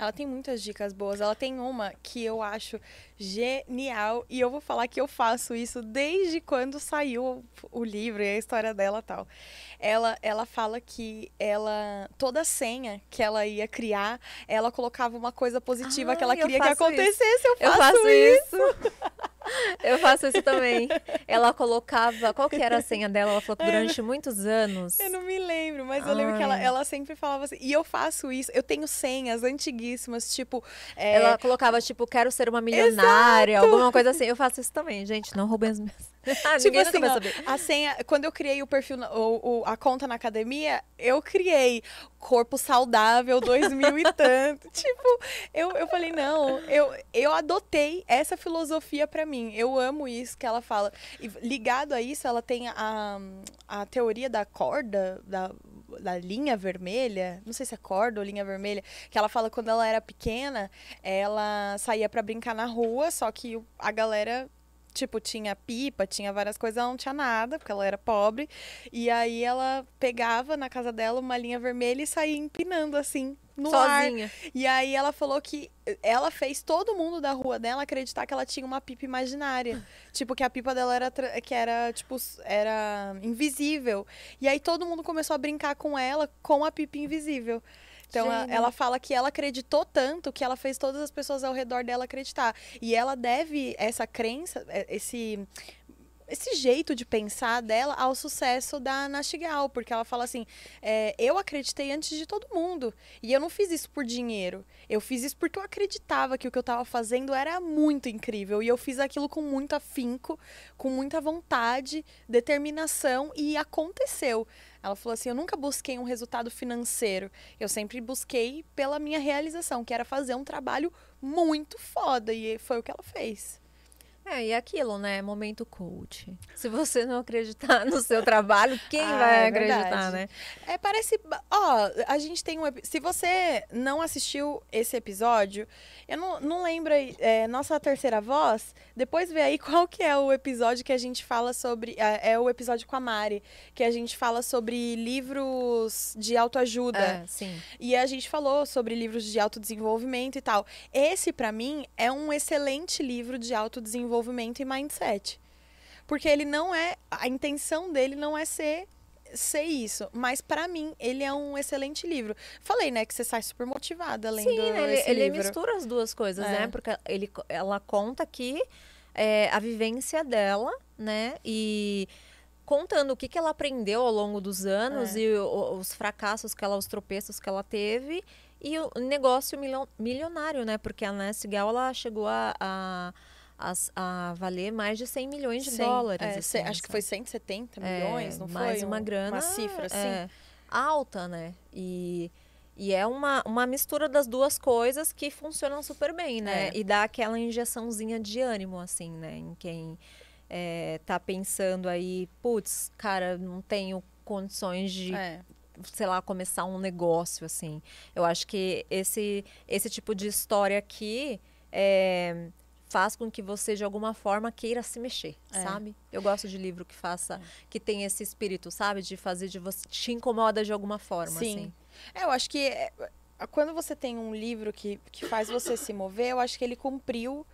[SPEAKER 2] Ela tem muitas dicas boas. Ela tem uma que eu acho genial e eu vou falar que eu faço isso desde quando saiu o livro e a história dela tal. Ela, ela fala que ela toda senha que ela ia criar, ela colocava uma coisa positiva que ela queria que acontecesse.
[SPEAKER 1] Isso.
[SPEAKER 2] Eu
[SPEAKER 1] faço, eu faço isso. isso. (laughs) Eu faço isso também. Ela colocava. Qual que era a senha dela? Ela falou que durante muitos anos.
[SPEAKER 2] Eu não me lembro, mas eu lembro que ela, ela sempre falava assim. E eu faço isso. Eu tenho senhas antiguíssimas, tipo.
[SPEAKER 1] É... Ela colocava, tipo, quero ser uma milionária, Exato. alguma coisa assim. Eu faço isso também, gente. Não roubem as minhas. (laughs)
[SPEAKER 2] ah, tipo assim, ó, a senha, quando eu criei o perfil, o, o, a conta na academia, eu criei corpo saudável 2000 e tanto. (laughs) tipo, eu, eu falei, não, eu, eu adotei essa filosofia para mim. Eu amo isso que ela fala. E ligado a isso, ela tem a, a teoria da corda, da, da linha vermelha, não sei se é corda ou linha vermelha, que ela fala que quando ela era pequena, ela saía para brincar na rua, só que a galera tipo, tinha pipa, tinha várias coisas, ela não tinha nada, porque ela era pobre. E aí ela pegava na casa dela uma linha vermelha e saía empinando assim, no Sozinha. ar. E aí ela falou que ela fez todo mundo da rua dela acreditar que ela tinha uma pipa imaginária. (sighs) tipo, que a pipa dela era que era, tipo, era invisível. E aí todo mundo começou a brincar com ela com a pipa invisível. Então ela fala que ela acreditou tanto que ela fez todas as pessoas ao redor dela acreditar. E ela deve essa crença, é, esse esse jeito de pensar dela ao sucesso da Nastigal, porque ela fala assim: é, eu acreditei antes de todo mundo e eu não fiz isso por dinheiro, eu fiz isso porque eu acreditava que o que eu estava fazendo era muito incrível e eu fiz aquilo com muito afinco, com muita vontade, determinação e aconteceu. Ela falou assim: eu nunca busquei um resultado financeiro, eu sempre busquei pela minha realização, que era fazer um trabalho muito foda e foi o que ela fez.
[SPEAKER 1] É, e aquilo, né? Momento coach. Se você não acreditar no seu trabalho, quem ah, vai é acreditar, verdade. né?
[SPEAKER 2] É, parece. Ó, a gente tem um. Se você não assistiu esse episódio, eu não, não lembro. É, nossa terceira voz, depois vê aí (laughs) qual que é o episódio que a gente fala sobre. É, é o episódio com a Mari, que a gente fala sobre livros de autoajuda. É,
[SPEAKER 1] sim.
[SPEAKER 2] E a gente falou sobre livros de autodesenvolvimento e tal. Esse, para mim, é um excelente livro de autodesenvolvimento e mindset. Porque ele não é. A intenção dele não é ser ser isso. Mas para mim, ele é um excelente livro. Falei, né, que você sai super motivada lendo
[SPEAKER 1] Sim, ele,
[SPEAKER 2] esse
[SPEAKER 1] ele
[SPEAKER 2] livro.
[SPEAKER 1] mistura as duas coisas,
[SPEAKER 2] É.
[SPEAKER 1] né? Porque ele, ela conta aqui é, a vivência dela, né? E contando o que, que ela aprendeu ao longo dos anos
[SPEAKER 2] É.
[SPEAKER 1] e o- os fracassos que ela, os tropeços que ela teve e o negócio milio- milionário, né? Porque a Nancy Gal, ela chegou a, a, a, a valer mais de 100 milhões de
[SPEAKER 2] Cem-
[SPEAKER 1] dólares.
[SPEAKER 2] é,
[SPEAKER 1] assim,
[SPEAKER 2] acho que foi 170
[SPEAKER 1] É,
[SPEAKER 2] milhões, não foi?
[SPEAKER 1] mais uma
[SPEAKER 2] Um-
[SPEAKER 1] grana
[SPEAKER 2] Uma cifra, assim.
[SPEAKER 1] é, alta, né? E, e é uma, uma mistura das duas coisas que funcionam super bem, né?
[SPEAKER 2] É.
[SPEAKER 1] E dá aquela injeçãozinha de ânimo, assim, né? Em quem é, tá pensando aí, putz, cara, não tenho condições de sei lá, começar um negócio, assim. Eu acho que esse, esse tipo de história aqui é, faz com que você, de alguma forma, queira se mexer,
[SPEAKER 2] É.
[SPEAKER 1] sabe? Eu gosto de livro que faça, que tem esse espírito, sabe? De fazer de você, te incomoda de alguma forma,
[SPEAKER 2] Sim.
[SPEAKER 1] assim.
[SPEAKER 2] É, eu acho que é, quando você tem um livro que, que faz você se mover, eu acho que ele cumpriu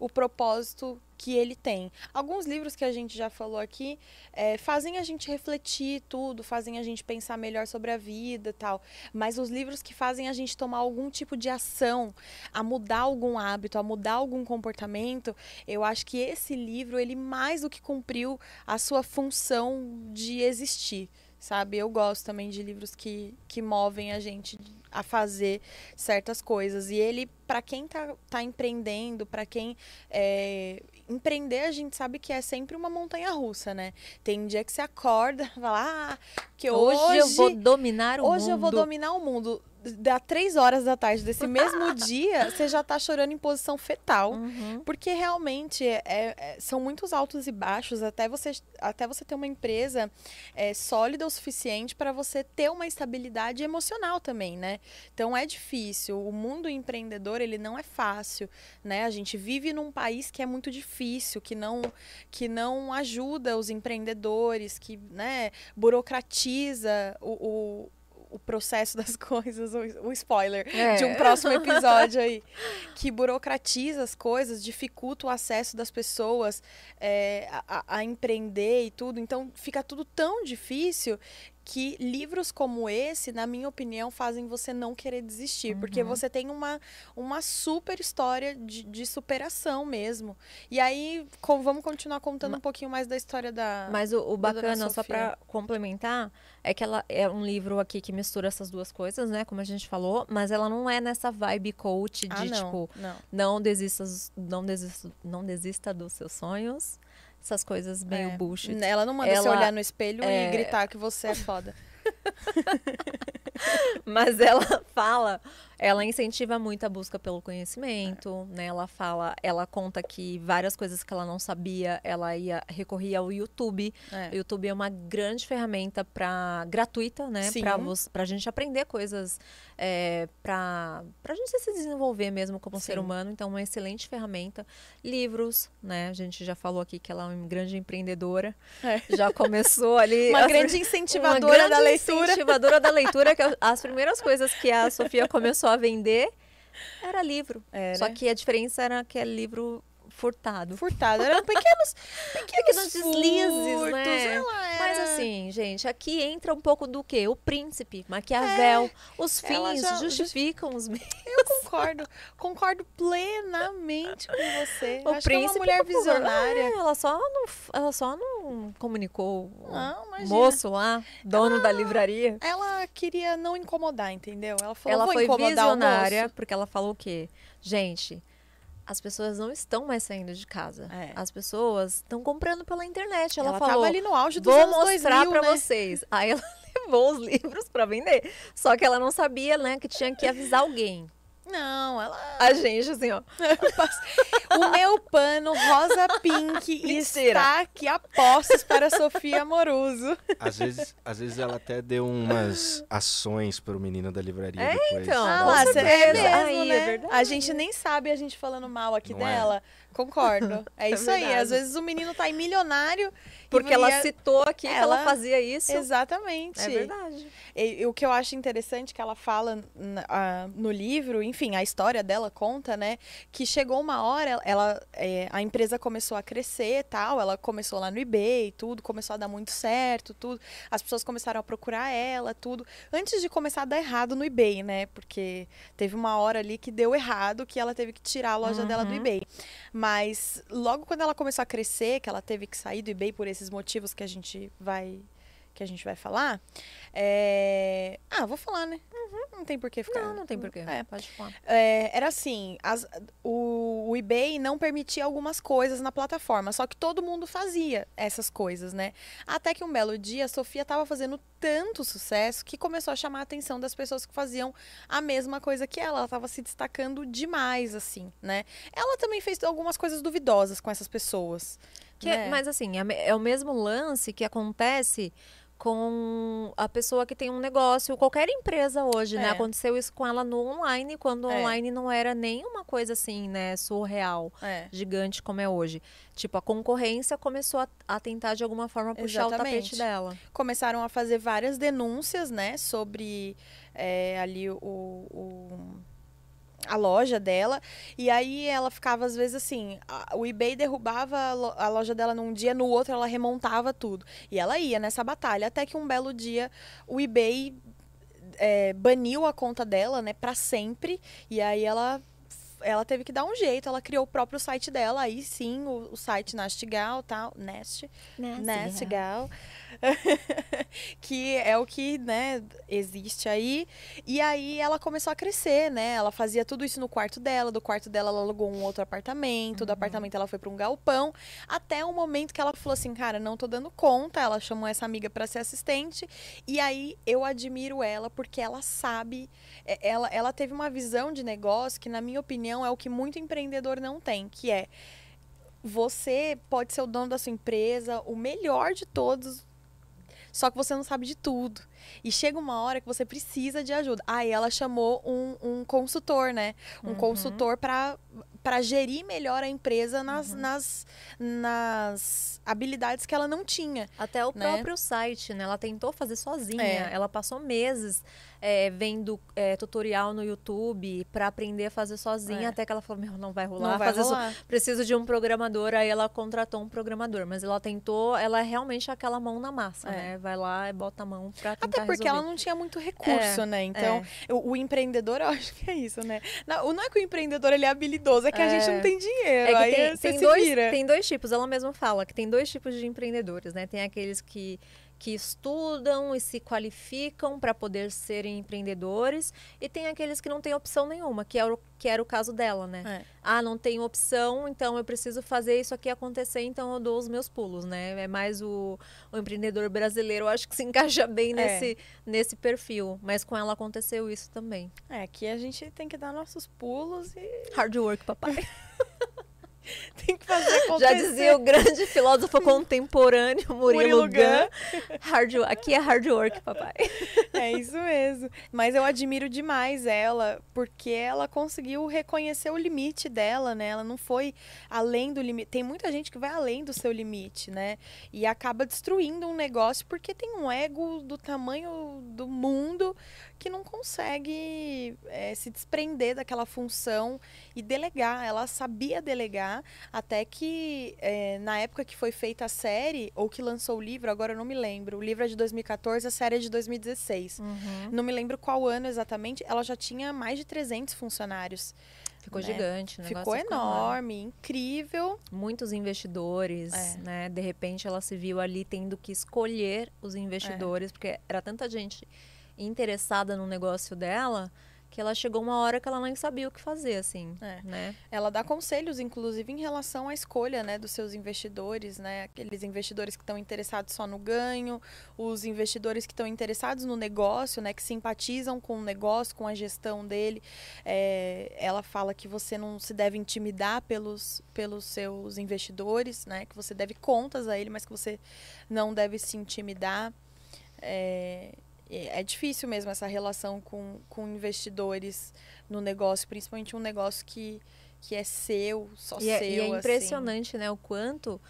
[SPEAKER 2] o propósito que ele tem. Alguns livros que a gente já falou aqui é, fazem a gente refletir tudo, fazem a gente pensar melhor sobre a vida tal. Mas os livros que fazem a gente tomar algum tipo de ação, a mudar algum hábito, a mudar algum comportamento, eu acho que esse livro, ele mais do que cumpriu a sua função de existir sabe? Eu gosto também de livros que, que movem a gente a fazer certas coisas. E ele, para quem tá, tá empreendendo, para quem é, empreender, a gente sabe que é sempre uma montanha russa, né? Tem dia que você acorda, fala, ah, que hoje,
[SPEAKER 1] Hoje, eu vou dominar o
[SPEAKER 2] hoje
[SPEAKER 1] mundo.
[SPEAKER 2] eu vou dominar o mundo. Dá três horas da tarde desse mesmo (laughs) dia, você já tá chorando em posição fetal.
[SPEAKER 1] Uhum.
[SPEAKER 2] Porque realmente é, é- são muitos altos e baixos até você, até você ter uma empresa é, sólida o suficiente para você ter uma estabilidade emocional também, né? Então é difícil. O mundo empreendedor ele não é fácil, né? A gente vive num país que é muito difícil, que não que não ajuda os empreendedores, que né, burocratiza o, o o processo das (laughs) coisas, o, o spoiler
[SPEAKER 1] É.
[SPEAKER 2] de um próximo episódio aí, (laughs) que burocratiza as coisas, dificulta o acesso das pessoas é, a, a- a empreender e tudo. Então fica tudo tão difícil que livros como esse, na minha opinião, fazem você não querer desistir, porque
[SPEAKER 1] Uhum.
[SPEAKER 2] você tem uma, uma super história de, de superação mesmo. E aí, co- vamos continuar contando um pouquinho mais da história da.
[SPEAKER 1] Mas o, o bacana, só pra complementar, é que ela é um livro aqui que mistura essas duas coisas, né? Como a gente falou, mas ela não é nessa vibe coach de
[SPEAKER 2] ah, não,
[SPEAKER 1] tipo,
[SPEAKER 2] não.
[SPEAKER 1] não desista, não desista, não desista dos seus sonhos. Essas coisas meio
[SPEAKER 2] É.
[SPEAKER 1] bullshit.
[SPEAKER 2] Ela não manda você
[SPEAKER 1] Ela-
[SPEAKER 2] olhar no espelho
[SPEAKER 1] é-
[SPEAKER 2] e gritar que você é foda. (laughs)
[SPEAKER 1] Mas ela fala, ela incentiva muito a busca pelo conhecimento, né? Ela fala, ela conta que várias coisas que ela não sabia, ela ia recorrer ao YouTube.
[SPEAKER 2] É.
[SPEAKER 1] O YouTube é uma grande ferramenta para gratuita, né? Para para a gente aprender coisas, é, para a gente se desenvolver mesmo como
[SPEAKER 2] Sim.
[SPEAKER 1] ser humano. Então, uma excelente ferramenta. Livros, né? A gente já falou aqui que ela é uma grande empreendedora.
[SPEAKER 2] É.
[SPEAKER 1] Já começou ali.
[SPEAKER 2] Uma grande
[SPEAKER 1] uma
[SPEAKER 2] incentivadora
[SPEAKER 1] grande
[SPEAKER 2] da leitura.
[SPEAKER 1] incentivadora da leitura, que as primeiras coisas que a Sofia começou a vender era livro.
[SPEAKER 2] Era.
[SPEAKER 1] Só que a diferença era que é livro furtado.
[SPEAKER 2] Furtada. Eram pequenos, (laughs) pequenos,
[SPEAKER 1] Pequenos deslizes,
[SPEAKER 2] furtos.
[SPEAKER 1] né?
[SPEAKER 2] Ela era...
[SPEAKER 1] Mas assim, gente, aqui entra um pouco do quê? O príncipe, Maquiavel, os
[SPEAKER 2] É, ela
[SPEAKER 1] fins
[SPEAKER 2] já-
[SPEAKER 1] justificam os meios.
[SPEAKER 2] Eu concordo. Concordo plenamente com você.
[SPEAKER 1] O
[SPEAKER 2] Acho é uma
[SPEAKER 1] príncipe
[SPEAKER 2] mulher
[SPEAKER 1] por favor,
[SPEAKER 2] visionária.
[SPEAKER 1] é, ela só não, ela só não comunicou o
[SPEAKER 2] Não,
[SPEAKER 1] moço lá, dono da livraria.
[SPEAKER 2] Ela queria não incomodar, entendeu? Ela falou,
[SPEAKER 1] ela foi visionária porque ela falou o quê? Gente, as pessoas não estão mais saindo de casa.
[SPEAKER 2] É.
[SPEAKER 1] As pessoas estão comprando pela internet. Ela,
[SPEAKER 2] Ela,
[SPEAKER 1] falou,
[SPEAKER 2] ali no auge dos
[SPEAKER 1] vou mostrar
[SPEAKER 2] 2000,
[SPEAKER 1] pra
[SPEAKER 2] né?
[SPEAKER 1] vocês. Aí ela (laughs) levou os livros pra vender. Só que ela não sabia, né, que tinha que avisar alguém.
[SPEAKER 2] Não, ela...
[SPEAKER 1] A gente, assim, ó. (laughs)
[SPEAKER 2] O meu pano rosa pink (laughs)
[SPEAKER 1] Mentira.
[SPEAKER 2] está aqui a postos para Sofia Amoroso.
[SPEAKER 3] Às vezes, às vezes ela até deu umas ações pro menino da livraria
[SPEAKER 1] É,
[SPEAKER 3] depois.
[SPEAKER 1] então.
[SPEAKER 2] Ah lá, você é mesmo,
[SPEAKER 1] Aí,
[SPEAKER 2] né?
[SPEAKER 1] é verdade.
[SPEAKER 2] A gente nem sabe a gente falando mal aqui
[SPEAKER 3] Não é?
[SPEAKER 2] dela, Concordo. (laughs) É,
[SPEAKER 1] É
[SPEAKER 2] isso aí.
[SPEAKER 1] verdade.
[SPEAKER 2] Às vezes o menino tá aí milionário.
[SPEAKER 1] Porque ela
[SPEAKER 2] ia-
[SPEAKER 1] citou aqui que ela
[SPEAKER 2] ela-
[SPEAKER 1] fazia isso.
[SPEAKER 2] Exatamente.
[SPEAKER 1] É verdade.
[SPEAKER 2] E, e o que eu acho interessante que ela fala ah, no livro, enfim, a história dela conta, né? Que chegou uma hora, ela, é, a empresa começou a crescer tal, ela começou lá no eBay, tudo, começou a dar muito certo, tudo. As pessoas começaram a procurar ela, tudo. Antes de começar a dar errado no eBay, né? Porque teve uma hora ali que deu errado, que ela teve que tirar a loja dela do
[SPEAKER 1] Uhum.
[SPEAKER 2] eBay. Mas logo quando ela começou a crescer, que ela teve que sair do eBay por esses motivos que a gente vai que a gente vai falar, é... ah, vou falar, né? Não tem por que ficar.
[SPEAKER 1] Não, não tem porquê.
[SPEAKER 2] É.
[SPEAKER 1] Pode falar.
[SPEAKER 2] É, era assim, as- o, o eBay não permitia algumas coisas na plataforma, só que todo mundo fazia essas coisas, né? Até que um belo dia a Sofia estava fazendo tanto sucesso que começou a chamar a atenção das pessoas que faziam a mesma coisa que ela. Ela estava se destacando demais, assim, né? Ela também fez algumas coisas duvidosas com essas pessoas.
[SPEAKER 1] Que é-
[SPEAKER 2] né?
[SPEAKER 1] Mas assim, é, é o mesmo lance que acontece com a pessoa que tem um negócio, qualquer empresa hoje, né?
[SPEAKER 2] É.
[SPEAKER 1] Aconteceu isso com ela no online, quando o
[SPEAKER 2] É.
[SPEAKER 1] online não era nem uma coisa assim, né, surreal,
[SPEAKER 2] É.
[SPEAKER 1] gigante como é hoje. Tipo, a concorrência começou a, a tentar de alguma forma puxar o
[SPEAKER 2] Exatamente.
[SPEAKER 1] tapete dela.
[SPEAKER 2] começaram a fazer várias denúncias, né, sobre é, ali o, o- a loja dela. E aí ela ficava, às vezes, assim, a- o eBay derrubava a lo- a loja dela num dia, no outro ela remontava tudo. E ela ia nessa batalha, até que um belo dia o eBay é, baniu a conta dela, né, pra sempre. E aí ela. Ela teve que dar um jeito, ela criou o próprio site dela, aí sim, o, o site Nastgal, tal, Nest, Nestgal, (laughs) que é o que, né, existe aí. E aí ela começou a crescer, né? Ela fazia tudo isso no quarto dela, do quarto dela ela alugou um outro apartamento, do apartamento ela foi para um galpão, até o momento que ela falou assim, cara, não tô dando conta. Ela chamou essa amiga para ser assistente. E aí eu admiro ela porque ela sabe, é, ela, ela teve uma visão de negócio que, na minha opinião, é o que muito empreendedor não tem, que é você pode ser o dono da sua empresa, o melhor de todos, só que você não sabe de tudo. E chega uma hora que você precisa de ajuda. Aí ela chamou um, um consultor, né? Um
[SPEAKER 1] Uhum.
[SPEAKER 2] consultor para para gerir melhor a empresa nas,
[SPEAKER 1] Uhum.
[SPEAKER 2] nas, nas habilidades que ela não tinha.
[SPEAKER 1] Até o
[SPEAKER 2] né?
[SPEAKER 1] próprio site, né? Ela tentou fazer sozinha.
[SPEAKER 2] É.
[SPEAKER 1] Ela passou meses é, vendo é, tutorial no YouTube pra aprender a fazer sozinha,
[SPEAKER 2] É.
[SPEAKER 1] até que ela falou, meu, não vai rolar.
[SPEAKER 2] Não vai
[SPEAKER 1] fazer so-
[SPEAKER 2] rolar.
[SPEAKER 1] Preciso de um programador, aí ela contratou um programador. Mas ela tentou, ela é realmente aquela mão na massa,
[SPEAKER 2] É.
[SPEAKER 1] né? Vai lá e bota a mão pra tentar
[SPEAKER 2] Até porque
[SPEAKER 1] resolver.
[SPEAKER 2] ela não tinha muito recurso, né? Então, o, o empreendedor, (laughs) eu acho que é isso, né? Não, não é que o empreendedor ele é habilidoso, é que a
[SPEAKER 1] É.
[SPEAKER 2] gente não tem dinheiro.
[SPEAKER 1] É que
[SPEAKER 2] aí
[SPEAKER 1] tem,
[SPEAKER 2] você
[SPEAKER 1] tem
[SPEAKER 2] se
[SPEAKER 1] dois,
[SPEAKER 2] vira.
[SPEAKER 1] tem dois tipos, ela mesma fala que tem dois tipos de empreendedores, né? Tem aqueles que, que estudam e se qualificam para poder serem empreendedores, e tem aqueles que não têm opção nenhuma, que, é o, que era o caso dela, né?
[SPEAKER 2] É.
[SPEAKER 1] Ah, não tenho opção, então eu preciso fazer isso aqui acontecer, então eu dou os meus pulos, né? É mais o, o empreendedor brasileiro, eu acho que se encaixa bem
[SPEAKER 2] É.
[SPEAKER 1] nesse, nesse perfil. Mas com ela aconteceu isso também.
[SPEAKER 2] É, aqui a gente tem que dar nossos pulos e
[SPEAKER 1] Hard work, papai. (laughs) (laughs)
[SPEAKER 2] tem que fazer acontecer.
[SPEAKER 1] Já dizia o grande filósofo (laughs) contemporâneo Murilo,
[SPEAKER 2] Murilo
[SPEAKER 1] Gun. Hard, aqui é hard work, papai. (laughs)
[SPEAKER 2] É isso mesmo. Mas eu admiro demais ela, porque ela conseguiu reconhecer o limite dela, né? Ela não foi além do limite. Tem muita gente que vai além do seu limite, né? E acaba destruindo um negócio porque tem um ego do tamanho do mundo que não consegue eh, se desprender daquela função e delegar. Ela sabia delegar, até que eh, na época que foi feita a série, ou que lançou o livro, agora eu não me lembro. O livro é de 2014, a série é de 2016. Não me lembro qual ano exatamente, ela já tinha mais de 300 funcionários.
[SPEAKER 1] Ficou
[SPEAKER 2] Né?
[SPEAKER 1] gigante, o
[SPEAKER 2] Ficou enorme, incrível.
[SPEAKER 1] Muitos investidores,
[SPEAKER 2] É.
[SPEAKER 1] né? De repente ela se viu ali tendo que escolher os investidores, porque era tanta gente interessada no negócio dela que ela chegou uma hora que ela nem sabia o que fazer, assim,
[SPEAKER 2] É.
[SPEAKER 1] né?
[SPEAKER 2] Ela dá conselhos, inclusive, em relação à escolha né, dos seus investidores, né? Aqueles investidores que estão interessados só no ganho, os investidores que estão interessados no negócio, né? Que simpatizam com o negócio, com a gestão dele. É, ela fala que você não se deve intimidar pelos, pelos seus investidores, né? Que você deve contas a ele, mas que você não deve se intimidar. É, é difícil mesmo essa relação com, com investidores no negócio, principalmente um negócio que, que é seu, só
[SPEAKER 1] E é,
[SPEAKER 2] seu.
[SPEAKER 1] e é
[SPEAKER 2] assim.
[SPEAKER 1] impressionante, né, o quanto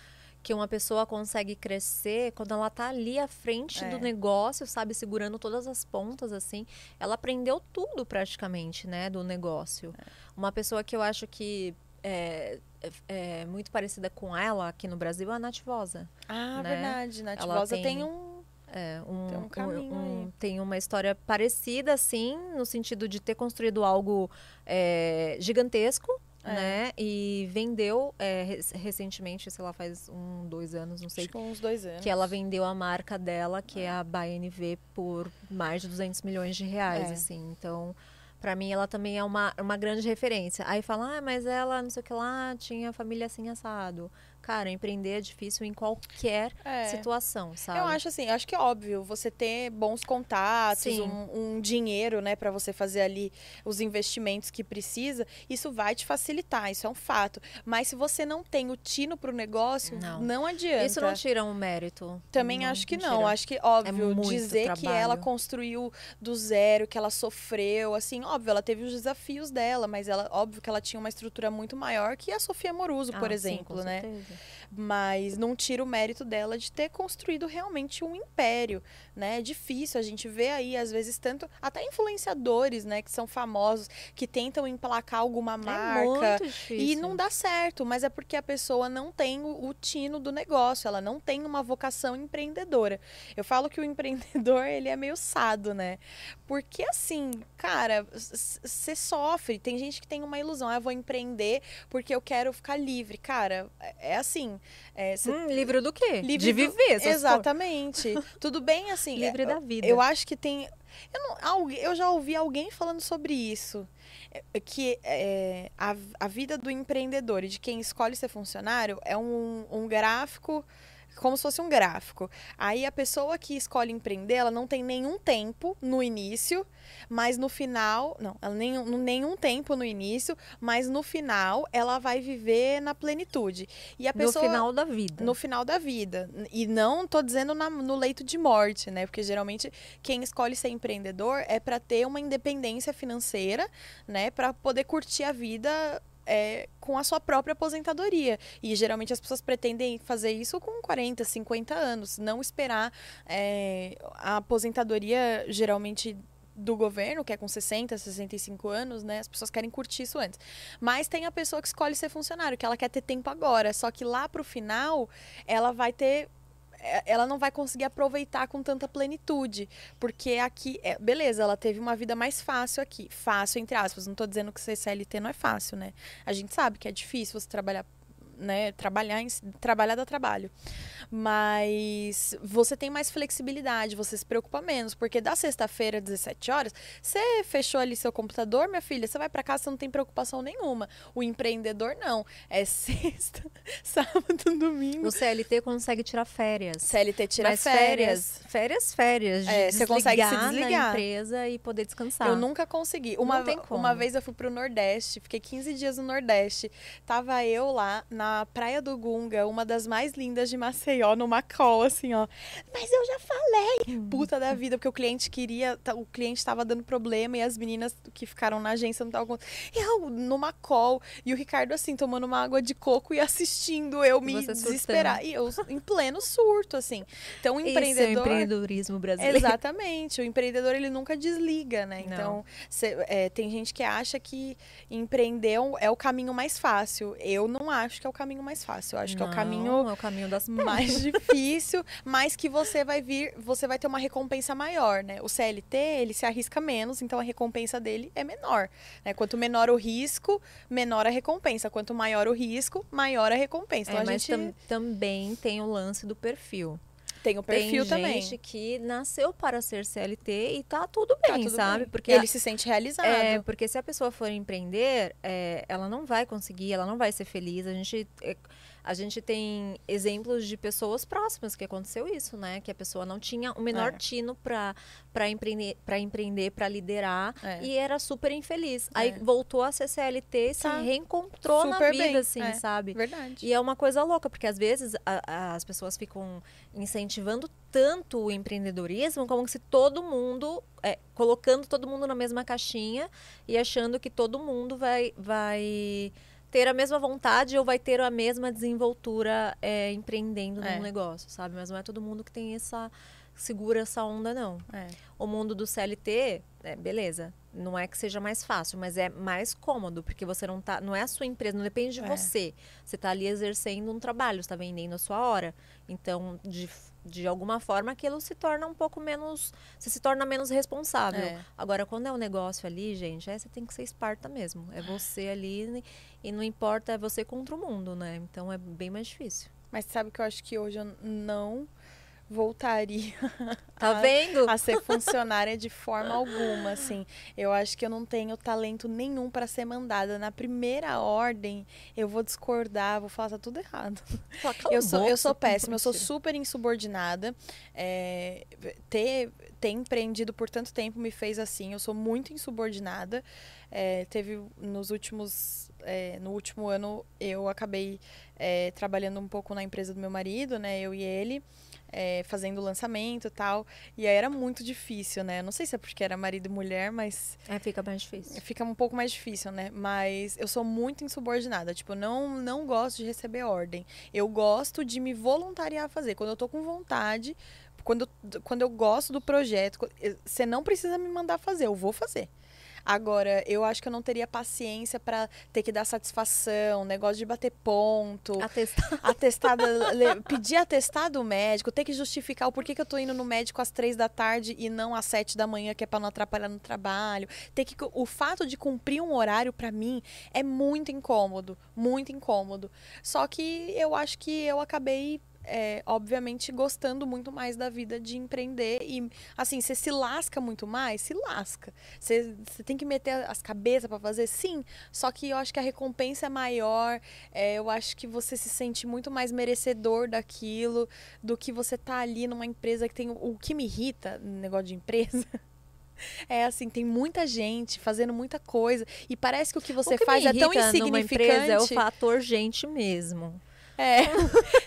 [SPEAKER 1] que uma pessoa consegue crescer quando ela tá ali à frente do
[SPEAKER 2] É.
[SPEAKER 1] negócio, sabe, segurando todas as pontas, assim. Ela aprendeu tudo praticamente, né, do negócio.
[SPEAKER 2] É.
[SPEAKER 1] Uma pessoa que eu acho que é, é- é muito parecida com ela aqui no Brasil é a Nath Vosa.
[SPEAKER 2] Ah,
[SPEAKER 1] né?
[SPEAKER 2] verdade. Nath
[SPEAKER 1] Ela
[SPEAKER 2] Vosa tem,
[SPEAKER 1] tem-
[SPEAKER 2] um.
[SPEAKER 1] É, um,
[SPEAKER 2] Tem um caminho aí.
[SPEAKER 1] tem uma história parecida, assim, no sentido de ter construído algo é, gigantesco,
[SPEAKER 2] É.
[SPEAKER 1] né? E vendeu é, rec- recentemente, sei lá, faz um, dois anos, não sei,
[SPEAKER 2] Acho que uns dois anos.
[SPEAKER 1] que ela vendeu a marca dela, que é a BNV, por mais de 200 milhões de reais,
[SPEAKER 2] É.
[SPEAKER 1] assim. Então, pra mim, ela também é uma, uma grande referência. Aí fala, ah, mas ela, não sei o que lá, tinha família assim assado. Cara, empreender é difícil em qualquer
[SPEAKER 2] É.
[SPEAKER 1] situação, sabe?
[SPEAKER 2] Eu acho assim, acho que é óbvio, você ter bons contatos,
[SPEAKER 1] Sim.
[SPEAKER 2] um, um dinheiro, né, para você fazer ali os investimentos que precisa, isso vai te facilitar, isso é um fato. Mas se você não tem o tino pro negócio,
[SPEAKER 1] Não.
[SPEAKER 2] não, adianta.
[SPEAKER 1] Isso não tira um mérito.
[SPEAKER 2] Também
[SPEAKER 1] Não-
[SPEAKER 2] acho que
[SPEAKER 1] não
[SPEAKER 2] não. Acho que, óbvio,
[SPEAKER 1] muito
[SPEAKER 2] dizer que ela
[SPEAKER 1] trabalho.
[SPEAKER 2] construiu do zero, que ela sofreu, assim, óbvio, ela teve os desafios dela, mas ela, óbvio que ela tinha uma estrutura muito maior que a Sofia Moruso, por
[SPEAKER 1] Ah, sim,
[SPEAKER 2] exemplo,
[SPEAKER 1] com
[SPEAKER 2] né?
[SPEAKER 1] certeza. Okay.
[SPEAKER 2] Mas não tira o mérito dela de ter construído realmente um império, né? É difícil a gente vê aí às vezes tanto até influenciadores, né, que são famosos, que tentam emplacar alguma
[SPEAKER 1] É
[SPEAKER 2] marca
[SPEAKER 1] difícil.
[SPEAKER 2] e não dá certo, mas é porque a pessoa não tem o, o tino do negócio, ela não tem uma vocação empreendedora. Eu falo que o (laughs) empreendedor, ele é meio sado, né? Porque assim, cara, você sofre. Tem gente que tem uma ilusão, ah, eu vou empreender porque eu quero ficar livre. Cara, é é assim. É, cê-
[SPEAKER 1] Hum, livre do quê?
[SPEAKER 2] livre
[SPEAKER 1] de
[SPEAKER 2] do-
[SPEAKER 1] viver, essas
[SPEAKER 2] Exatamente. Tudo bem, assim. (laughs)
[SPEAKER 1] Livre
[SPEAKER 2] é,
[SPEAKER 1] da vida.
[SPEAKER 2] Eu acho que tem. Eu, não, eu já ouvi alguém falando sobre isso. é, é Que é, a, a vida do empreendedor e de quem escolhe ser funcionário é um, um gráfico. Como se fosse um gráfico. Aí a pessoa que escolhe empreender, ela não tem nenhum tempo no início, mas no final. Não, ela nenhum, nenhum tempo no início, mas no final ela vai viver na plenitude. E a
[SPEAKER 1] No
[SPEAKER 2] pessoa.
[SPEAKER 1] final da vida.
[SPEAKER 2] No final da vida. E não tô dizendo na- no leito de morte, né? Porque geralmente quem escolhe ser empreendedor é para ter uma independência financeira, né? Para poder curtir a vida é, com a sua própria aposentadoria. E geralmente as pessoas pretendem fazer isso com 40, 50 anos, não esperar é, a aposentadoria geralmente do governo, que é com 60, 65 anos, né? As pessoas querem curtir isso antes. Mas tem a pessoa que escolhe ser funcionário, que ela quer ter tempo agora, só que lá pro final ela vai ter ela não vai conseguir aproveitar com tanta plenitude, porque aqui, é, beleza, ela teve uma vida mais fácil aqui, fácil entre aspas, não tô dizendo que ser CLT não é fácil, né? A gente sabe que é difícil você trabalhar né, trabalhar, em, trabalhar dá trabalho. Mas você tem mais flexibilidade, você se preocupa menos, porque da sexta-feira, 17 horas, você fechou ali seu computador, minha filha, você vai para casa, você não tem preocupação nenhuma. O empreendedor não. É (laughs) sexta, sábado, domingo.
[SPEAKER 1] O CLT consegue tirar férias.
[SPEAKER 2] CLT tira
[SPEAKER 1] Mas
[SPEAKER 2] férias.
[SPEAKER 1] Férias, férias.
[SPEAKER 2] É, você consegue se
[SPEAKER 1] desligar na empresa e poder descansar.
[SPEAKER 2] Eu nunca consegui. Uma, uma vez eu fui pro Nordeste, fiquei 15 dias no Nordeste. Tava eu lá na Praia do Gunga, uma das mais lindas de Maceió, numa call, assim, ó. Mas eu já falei!
[SPEAKER 1] Hum.
[SPEAKER 2] Puta da vida, porque o cliente queria, o cliente tava dando problema e as meninas que ficaram na agência não estavam. Eu numa call e o Ricardo, assim, tomando uma água de coco e assistindo eu me
[SPEAKER 1] Você surtando.
[SPEAKER 2] desesperar. E eu em pleno surto, assim. Então, o
[SPEAKER 1] Esse é o
[SPEAKER 2] empreendedor.
[SPEAKER 1] empreendedorismo brasileiro.
[SPEAKER 2] Exatamente. O empreendedor, ele nunca desliga, né?
[SPEAKER 1] Não.
[SPEAKER 2] Então, cê- é, tem gente que acha que empreender é o- é o caminho mais fácil. Eu não acho que é o caminho mais fácil. Eu acho que é o
[SPEAKER 1] Não,
[SPEAKER 2] caminho
[SPEAKER 1] é o caminho das (laughs)
[SPEAKER 2] mais (laughs) difícil, mas que você vai vir, você vai ter uma recompensa maior, né? O CLT, ele se arrisca menos, então a recompensa dele é menor, né? Quanto menor o risco, menor a recompensa. Quanto maior o risco, maior a recompensa.
[SPEAKER 1] É,
[SPEAKER 2] Então a
[SPEAKER 1] mas
[SPEAKER 2] gente
[SPEAKER 1] tam- também tem o lance do perfil.
[SPEAKER 2] Tem o perfil
[SPEAKER 1] tem
[SPEAKER 2] também.
[SPEAKER 1] gente que nasceu para ser CLT e tá tudo
[SPEAKER 2] Tá
[SPEAKER 1] bem,
[SPEAKER 2] tudo
[SPEAKER 1] sabe?
[SPEAKER 2] bem.
[SPEAKER 1] Porque
[SPEAKER 2] ele se sente realizado.
[SPEAKER 1] É, porque se a pessoa for empreender, é, ela não vai conseguir, ela não vai ser feliz. A gente, é, a gente tem exemplos de pessoas próximas que aconteceu isso, né? Que a pessoa não tinha o menor
[SPEAKER 2] É.
[SPEAKER 1] tino para para empreender, para empreender, para liderar
[SPEAKER 2] É.
[SPEAKER 1] e era super infeliz. Aí
[SPEAKER 2] É.
[SPEAKER 1] voltou a ser CLT e se
[SPEAKER 2] Tá.
[SPEAKER 1] reencontrou na
[SPEAKER 2] Super
[SPEAKER 1] vida,
[SPEAKER 2] bem,
[SPEAKER 1] assim,
[SPEAKER 2] é.
[SPEAKER 1] sabe?
[SPEAKER 2] Verdade.
[SPEAKER 1] E é uma coisa louca, porque às vezes a- as pessoas ficam incentivando tanto o empreendedorismo como se todo mundo, é, colocando todo mundo na mesma caixinha e achando que todo mundo vai, vai ter a mesma vontade ou vai ter a mesma desenvoltura é, empreendendo
[SPEAKER 2] É.
[SPEAKER 1] num negócio, sabe? Mas não é todo mundo que tem essa segura essa onda não.
[SPEAKER 2] É.
[SPEAKER 1] O mundo do CLT, é, beleza, não é que seja mais fácil, mas é mais cômodo, porque você não tá, não é a sua empresa, não depende de
[SPEAKER 2] É.
[SPEAKER 1] você. Você tá ali exercendo um trabalho, está vendendo a sua hora. Então, de, de alguma forma, aquilo se torna um pouco menos, você se torna menos responsável.
[SPEAKER 2] É.
[SPEAKER 1] Agora, quando é um negócio ali, gente, você tem que ser esparta mesmo. É você ali e não importa, é você contra o mundo, né? Então é bem mais difícil.
[SPEAKER 2] Mas sabe que eu acho que hoje eu não voltaria (laughs)
[SPEAKER 1] Tá
[SPEAKER 2] a-
[SPEAKER 1] vendo?
[SPEAKER 2] a ser funcionária de forma alguma, assim. Eu acho que eu não tenho talento nenhum para ser mandada. Na primeira ordem, eu vou discordar, vou falar tá tudo errado.
[SPEAKER 1] Fala, "Cala
[SPEAKER 2] Eu
[SPEAKER 1] a
[SPEAKER 2] sou, eu
[SPEAKER 1] boca".
[SPEAKER 2] sou péssima, eu sou super insubordinada. É, ter, ter empreendido por tanto tempo me fez assim. Eu sou muito insubordinada. É, teve nos últimos. é, no último ano eu acabei é, trabalhando um pouco na empresa do meu marido, né? Eu e ele. É, fazendo lançamento e tal. E aí era muito difícil, né? Não sei se é porque era marido e mulher, mas
[SPEAKER 1] É, fica mais difícil.
[SPEAKER 2] Fica um pouco mais difícil, né? Mas eu sou muito insubordinada. Tipo, não, não gosto de receber ordem. Eu gosto de me voluntariar a fazer. Quando eu tô com vontade, quando, eu- quando eu gosto do projeto, eh, você não precisa me mandar fazer, eu vou fazer. Agora, eu acho que eu não teria paciência pra ter que dar satisfação, negócio de bater ponto atestado, le- pedir atestado médico, ter que justificar o porquê que eu tô indo no médico às três da tarde e não às sete da manhã, que é para não atrapalhar no trabalho. Ter que o fato de cumprir um horário para mim é muito incômodo, muito incômodo. Só que eu acho que eu acabei é, obviamente gostando muito mais da vida de empreender e assim você se lasca muito mais se lasca você você tem que meter as cabeças para fazer sim só que eu acho que a recompensa é maior é, eu acho que você se sente muito mais merecedor daquilo do que você tá ali numa empresa que tem. O, que me irrita no negócio de empresa. (laughs) É assim, tem muita gente fazendo muita coisa e parece que o que você
[SPEAKER 1] o que
[SPEAKER 2] faz é tão insignificante.
[SPEAKER 1] empresa é o fator gente mesmo. (laughs)
[SPEAKER 2] É.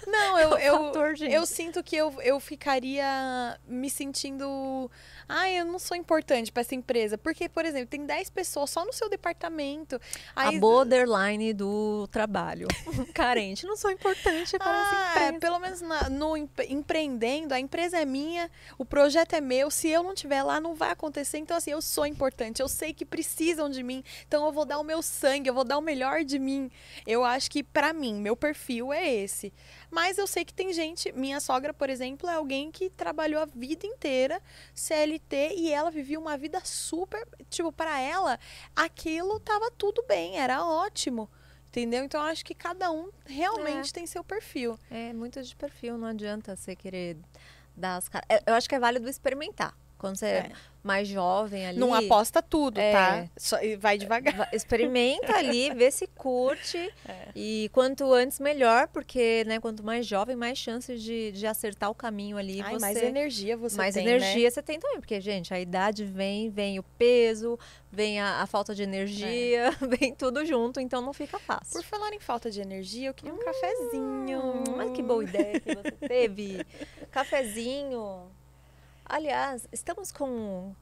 [SPEAKER 2] Não, eu,
[SPEAKER 1] É o
[SPEAKER 2] eu,
[SPEAKER 1] fator
[SPEAKER 2] eu sinto que eu, eu ficaria me sentindo. Ai, eu não sou importante para essa empresa. Porque, por exemplo, tem 10 pessoas só no seu departamento. Aí,
[SPEAKER 1] a borderline do trabalho. (laughs) Carente, não sou importante para
[SPEAKER 2] Ah,
[SPEAKER 1] essa
[SPEAKER 2] é,
[SPEAKER 1] empresa.
[SPEAKER 2] pelo menos na- no empre- empreendendo, a empresa é minha, o projeto é meu. Se eu não estiver lá, não vai acontecer. Então, assim, eu sou importante. Eu sei que precisam de mim. Então, eu vou dar o meu sangue, eu vou dar o melhor de mim. Eu acho que, pra mim, meu perfil é esse. Mas eu sei que tem gente. Minha sogra, por exemplo, é alguém que trabalhou a vida inteira CLT e ela vivia uma vida super. Tipo, pra ela, aquilo tava tudo bem, era ótimo. Entendeu? Então, eu acho que cada um realmente tem seu perfil.
[SPEAKER 1] É muito de perfil, não adianta você querer dar as caras. Eu acho que é válido experimentar. Quando você é,
[SPEAKER 2] É.
[SPEAKER 1] mais jovem ali.
[SPEAKER 2] Não aposta tudo,
[SPEAKER 1] É.
[SPEAKER 2] tá? Só, e vai devagar.
[SPEAKER 1] va- Experimenta ali, vê se curte. (laughs)
[SPEAKER 2] É.
[SPEAKER 1] E quanto antes, melhor, porque né, quanto mais jovem, mais chances de, de acertar o caminho ali.
[SPEAKER 2] Ai,
[SPEAKER 1] você...
[SPEAKER 2] mais energia você
[SPEAKER 1] mais
[SPEAKER 2] tem,
[SPEAKER 1] energia você tem também, porque, gente, a idade vem, vem o peso, vem a, a falta de energia, (laughs) vem tudo junto, então não fica
[SPEAKER 2] Né?
[SPEAKER 1] fácil.
[SPEAKER 2] Por falar em falta de energia, eu queria um cafezinho.
[SPEAKER 1] Hum, mas que boa ideia que você teve. (laughs) Cafezinho. Aliás, estamos com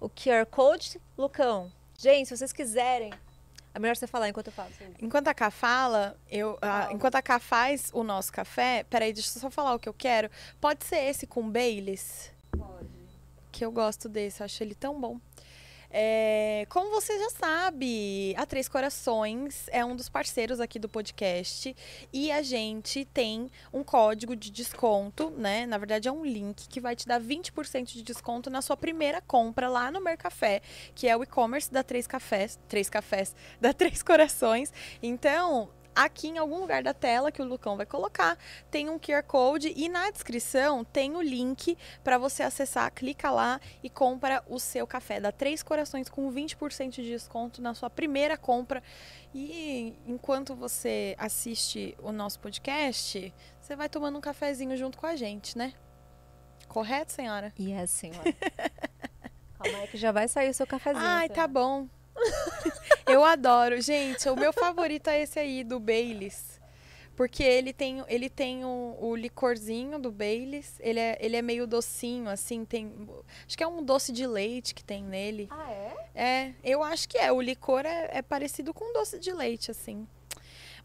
[SPEAKER 1] o QR Code, Lucão. Gente, se vocês quiserem. É melhor você falar enquanto eu faço.
[SPEAKER 2] Enquanto a Cá fala, eu, a-
[SPEAKER 1] Fala.
[SPEAKER 2] enquanto a Cá faz o nosso café, peraí, deixa eu só falar o que eu quero. Pode ser esse com Baileys?
[SPEAKER 1] Pode.
[SPEAKER 2] que eu gosto desse, eu acho ele tão bom. É, como você já sabe, a Três Corações é um dos parceiros aqui do podcast e a gente tem um código de desconto, né? Na verdade, é um link que vai te dar 20% de desconto na sua primeira compra lá no Mercafé, que é o e-commerce da Três Cafés, Três Cafés, (laughs) da Três Corações. Então, aqui em algum lugar da tela que o Lucão vai colocar, tem um QR Code e na descrição tem o link para você acessar, clica lá e compra o seu café. Dá três corações com 20% de desconto na sua primeira compra. E enquanto você assiste o nosso podcast, você vai tomando um cafezinho junto com a gente, né? Correto, senhora?
[SPEAKER 1] Yes, senhora. Calma aí que já vai sair o seu cafezinho.
[SPEAKER 2] Ai, tá
[SPEAKER 1] senhora.
[SPEAKER 2] bom. (laughs) Eu adoro. Gente, o meu favorito é esse aí, do Baileys. Porque ele tem, ele tem o, o licorzinho do Baileys. Ele é, ele é meio docinho, assim. Tem, acho que é um doce de leite que tem nele.
[SPEAKER 1] Ah, é?
[SPEAKER 2] É, eu acho que é. O licor é, é parecido com doce de leite, assim.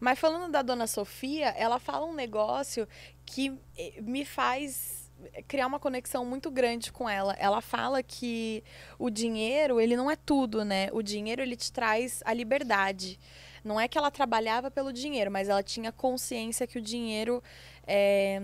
[SPEAKER 2] Mas falando da dona Sofia, ela fala um negócio que eh, me faz criar uma conexão muito grande com ela. Ela fala que o dinheiro, ele não é tudo, né? O dinheiro ele te traz a liberdade. Não é que ela trabalhava pelo dinheiro, mas ela tinha consciência que o dinheiro é,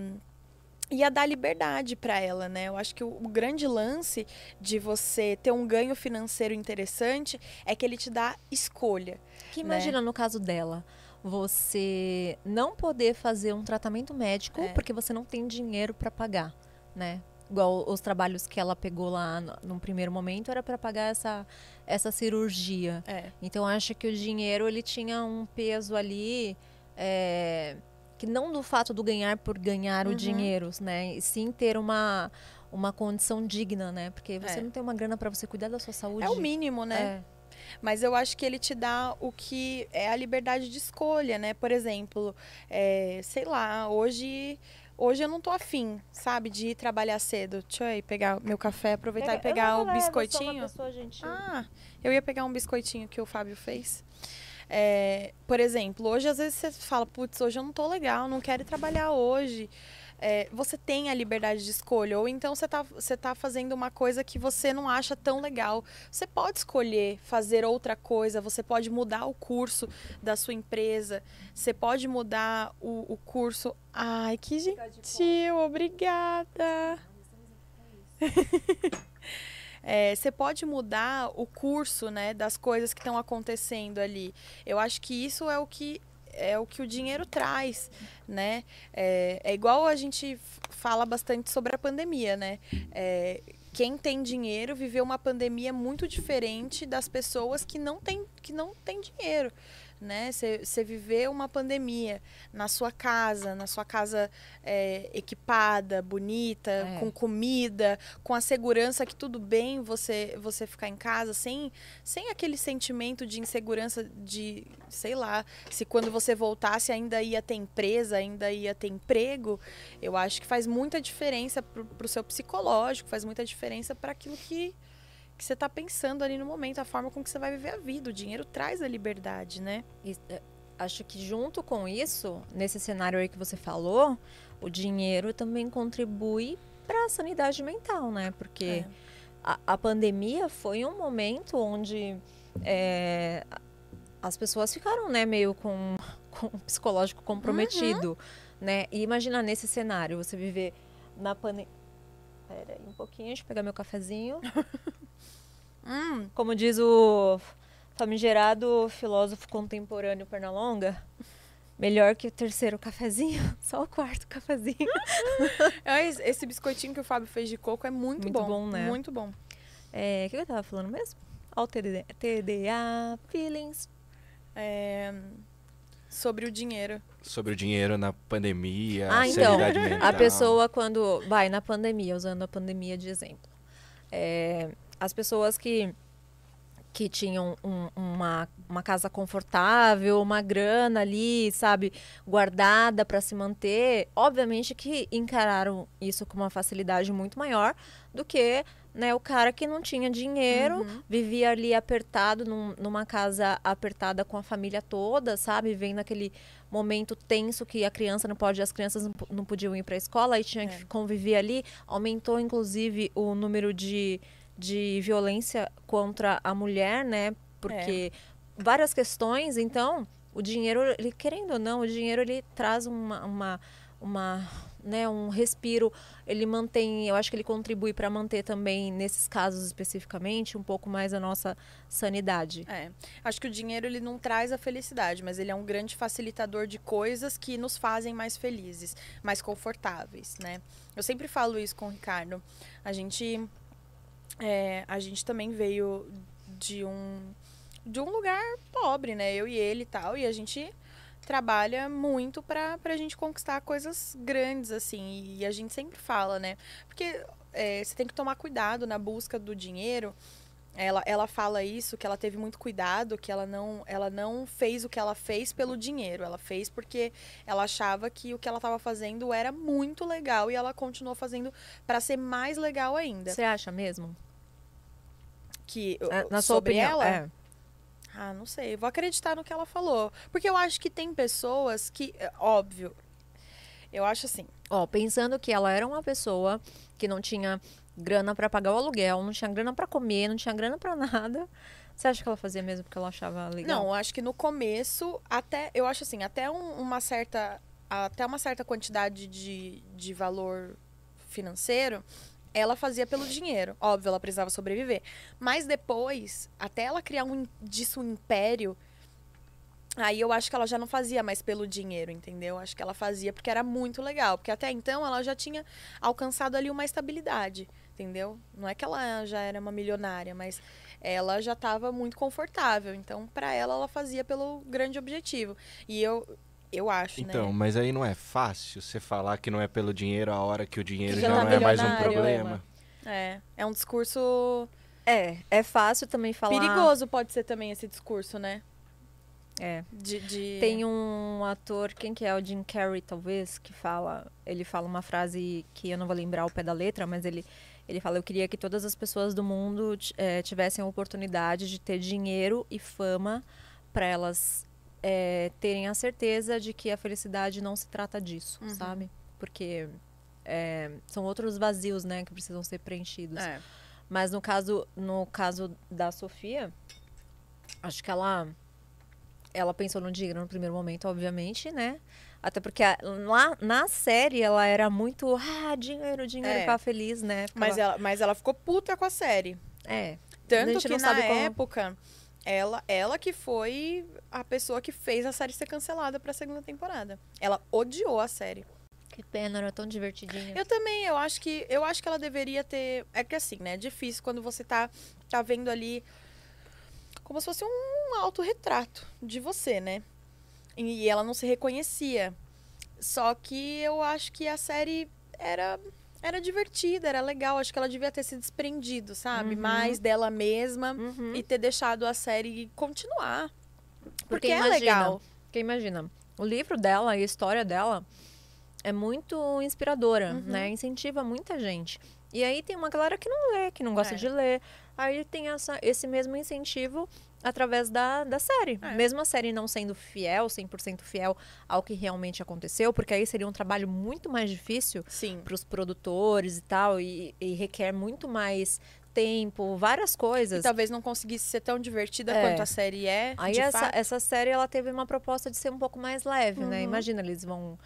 [SPEAKER 2] ia dar liberdade para ela, né? Eu acho que o, o, grande lance de você ter um ganho financeiro interessante é que ele te dá escolha.
[SPEAKER 1] Que
[SPEAKER 2] né?
[SPEAKER 1] imagina no caso dela, você não poder fazer um tratamento médico
[SPEAKER 2] É.
[SPEAKER 1] porque você não tem dinheiro para pagar, né? Igual os trabalhos que ela pegou lá no, num primeiro momento era para pagar essa, essa cirurgia.
[SPEAKER 2] É.
[SPEAKER 1] Então acho que o dinheiro ele tinha um peso ali é, que não do fato do ganhar por ganhar
[SPEAKER 2] Uhum.
[SPEAKER 1] o dinheiro, né? E sim ter uma uma condição digna, né? Porque você
[SPEAKER 2] É.
[SPEAKER 1] não tem uma grana para você cuidar da sua saúde.
[SPEAKER 2] É o mínimo, né?
[SPEAKER 1] É.
[SPEAKER 2] Mas eu acho que ele te dá o que é a liberdade de escolha, né? Por exemplo, é, sei lá, hoje. Hoje eu não tô afim, sabe, de ir trabalhar cedo. Deixa eu aí pegar meu café, aproveitar e pegar o biscoitinho. Ah, eu ia pegar um biscoitinho que o Fábio fez. É, por exemplo, hoje às vezes você fala, putz, hoje eu não tô legal, não quero ir trabalhar hoje. É, você tem a liberdade de escolha, ou então você tá, você tá fazendo uma coisa que você não acha tão legal. Você pode escolher fazer outra coisa, você pode mudar o curso da sua empresa, você pode mudar o, o curso. Ai, que gentil, obrigada. (laughs) É, você pode mudar o curso né, das coisas que estão acontecendo ali. Eu acho que isso é o que é o que o dinheiro traz, né? É, é igual a gente fala bastante sobre a pandemia, né? É, quem tem dinheiro viveu uma pandemia muito diferente das pessoas que não têm que não têm dinheiro, né? Você viveu uma pandemia na sua casa, na sua casa é, equipada, bonita,
[SPEAKER 1] É.
[SPEAKER 2] com comida, com a segurança que tudo bem você você ficar em casa sem sem aquele sentimento de insegurança de, sei lá, se quando você voltasse ainda ia ter empresa, ainda ia ter emprego, eu acho que faz muita diferença pro, pro seu psicológico, faz muita diferença para aquilo que que você tá pensando ali no momento, a forma com que você vai viver a vida. O dinheiro traz a liberdade, né?
[SPEAKER 1] E, é, acho que junto com isso, nesse cenário aí que você falou, o dinheiro também contribui para a sanidade mental, né? Porque
[SPEAKER 2] É.
[SPEAKER 1] a, a pandemia foi um momento onde é, as pessoas ficaram, né, meio com, (laughs) com o psicológico comprometido, né? E imagina nesse cenário, você viver na pandemia... Pera aí um pouquinho, deixa eu pegar meu cafezinho. (laughs)
[SPEAKER 2] Hum,
[SPEAKER 1] Como diz o famigerado filósofo contemporâneo Pernalonga, melhor que o terceiro cafezinho, (laughs) só o quarto cafezinho. (laughs)
[SPEAKER 2] é, esse- biscoitinho que o Fábio fez de coco é muito,
[SPEAKER 1] Muito
[SPEAKER 2] bom.
[SPEAKER 1] bom, né?
[SPEAKER 2] Muito bom.
[SPEAKER 1] É, o que eu tava falando mesmo? Ó, o TDA, TDA, feelings.
[SPEAKER 2] É, sobre o dinheiro.
[SPEAKER 3] Sobre o dinheiro na pandemia,
[SPEAKER 1] Ah, então, (laughs)
[SPEAKER 3] mental.
[SPEAKER 1] A pessoa quando vai na pandemia, usando a pandemia de exemplo, é, as pessoas que que tinham um- uma, uma casa confortável, uma grana ali, sabe, guardada para se manter, obviamente que encararam isso com uma facilidade muito maior do que né, o cara que não tinha dinheiro, vivia ali apertado num- numa casa apertada com a família toda, sabe, vendo aquele momento tenso que a criança não pode, as crianças não, não podiam ir para a escola e tinha
[SPEAKER 2] É.
[SPEAKER 1] que conviver ali, aumentou inclusive o número de, de violência contra a mulher, né? Porque várias questões, então, o dinheiro, ele, querendo ou não, o dinheiro ele traz uma, uma, uma né, um respiro, ele mantém, eu acho que ele contribui para manter também, nesses casos especificamente, um pouco mais a nossa sanidade.
[SPEAKER 2] É. Acho que o dinheiro ele não traz a felicidade, mas ele é um grande facilitador de coisas que nos fazem mais felizes, mais confortáveis, né? Eu sempre falo isso com o Ricardo. A gente, é, a gente também veio de um de um lugar pobre, né? Eu e ele e tal, e a gente trabalha muito pra, pra gente conquistar coisas grandes, assim. E a gente sempre fala, né? Porque é, você tem que tomar cuidado na busca do dinheiro. Ela, ela fala isso, que ela teve muito cuidado, que ela não, ela não fez o que ela fez pelo dinheiro. Ela fez porque ela achava que o que ela estava fazendo era muito legal e ela continuou fazendo para ser mais legal ainda.
[SPEAKER 1] Você acha mesmo?
[SPEAKER 2] Que,
[SPEAKER 1] É, Na sua
[SPEAKER 2] sobre
[SPEAKER 1] opinião,
[SPEAKER 2] ela,
[SPEAKER 1] é.
[SPEAKER 2] Ah, não sei. Vou acreditar no que ela falou. Porque eu acho que tem pessoas que. é, Óbvio. Eu acho assim.
[SPEAKER 1] Ó, pensando que ela era uma pessoa que não tinha grana pra pagar o aluguel, não tinha grana pra comer, não tinha grana pra (laughs) nada. Você acha que ela fazia mesmo porque ela achava legal?
[SPEAKER 2] Não, eu acho que no começo, até. Eu acho assim, até um- uma certa. Até uma certa quantidade de, de valor financeiro, ela fazia pelo dinheiro. Óbvio, ela precisava sobreviver. Mas depois, até ela criar um, disso um império. Aí eu acho que ela já não fazia mais pelo dinheiro, entendeu? Acho que ela fazia porque era muito legal. Porque até então ela já tinha alcançado ali uma estabilidade, entendeu? Não é que ela já era uma milionária, mas ela já estava muito confortável. Então, para ela, ela fazia pelo grande objetivo. E eu, eu acho,
[SPEAKER 3] Então,
[SPEAKER 2] né?
[SPEAKER 3] mas aí não é fácil você falar que não é pelo dinheiro a hora que o dinheiro
[SPEAKER 2] Que
[SPEAKER 3] já
[SPEAKER 2] já
[SPEAKER 3] não é mais um problema.
[SPEAKER 2] É, é um discurso
[SPEAKER 1] É, é fácil também falar.
[SPEAKER 2] perigoso, pode ser também esse discurso, né?
[SPEAKER 1] É.
[SPEAKER 2] De, de...
[SPEAKER 1] Tem um ator, quem que é? O Jim Carrey, talvez, que fala. Ele fala uma frase que eu não vou lembrar o pé da letra, mas ele, ele fala: Eu queria que todas as pessoas do mundo eh, tivessem a oportunidade de ter dinheiro e fama para elas eh, terem a certeza de que a felicidade não se trata disso,
[SPEAKER 2] Uhum.
[SPEAKER 1] sabe? Porque eh, são outros vazios, né, que precisam ser preenchidos.
[SPEAKER 2] É.
[SPEAKER 1] Mas no caso, no caso da Sofia, acho que ela ela pensou no dinheiro no primeiro momento, obviamente, né? Até porque a- lá na série ela era muito, ah, dinheiro, dinheiro,
[SPEAKER 2] É.
[SPEAKER 1] ficava feliz, né? Ficava-
[SPEAKER 2] Mas, ela, mas ela ficou puta com a série.
[SPEAKER 1] é. A
[SPEAKER 2] Tanto
[SPEAKER 1] gente
[SPEAKER 2] que
[SPEAKER 1] não
[SPEAKER 2] na
[SPEAKER 1] sabe como-
[SPEAKER 2] época, ela, ela que foi a pessoa que fez a série ser cancelada pra segunda temporada. Ela odiou a série.
[SPEAKER 1] Que pena, era tão divertidinho.
[SPEAKER 2] Eu também, eu acho que eu acho que ela deveria ter. É que assim, né? É difícil quando você tá, tá vendo ali como se fosse um autorretrato de você, né? E ela não se reconhecia. Só que eu acho que a série era. Era divertida, era legal. Acho que ela devia ter se desprendido, sabe?
[SPEAKER 1] Uhum.
[SPEAKER 2] Mais dela mesma
[SPEAKER 1] Uhum.
[SPEAKER 2] e ter deixado a série continuar. Porque,
[SPEAKER 1] Porque
[SPEAKER 2] é
[SPEAKER 1] imagina,
[SPEAKER 2] legal.
[SPEAKER 1] Porque imagina, o livro dela e a história dela é muito inspiradora,
[SPEAKER 2] Uhum.
[SPEAKER 1] né? Incentiva muita gente. E aí tem uma galera que não lê, que não gosta
[SPEAKER 2] É.
[SPEAKER 1] de ler. Aí tem essa, esse mesmo incentivo através da, da série.
[SPEAKER 2] É.
[SPEAKER 1] Mesmo a série não sendo fiel, 100% fiel ao que realmente aconteceu, porque aí seria um trabalho muito mais difícil para os produtores e tal, e, e requer muito mais tempo, várias coisas.
[SPEAKER 2] E talvez não conseguisse ser tão divertida
[SPEAKER 1] É.
[SPEAKER 2] quanto a série é.
[SPEAKER 1] Aí essa,
[SPEAKER 2] fato.
[SPEAKER 1] essa série ela teve uma proposta de ser um pouco mais leve, né?
[SPEAKER 2] Uhum.
[SPEAKER 1] Imagina, eles vão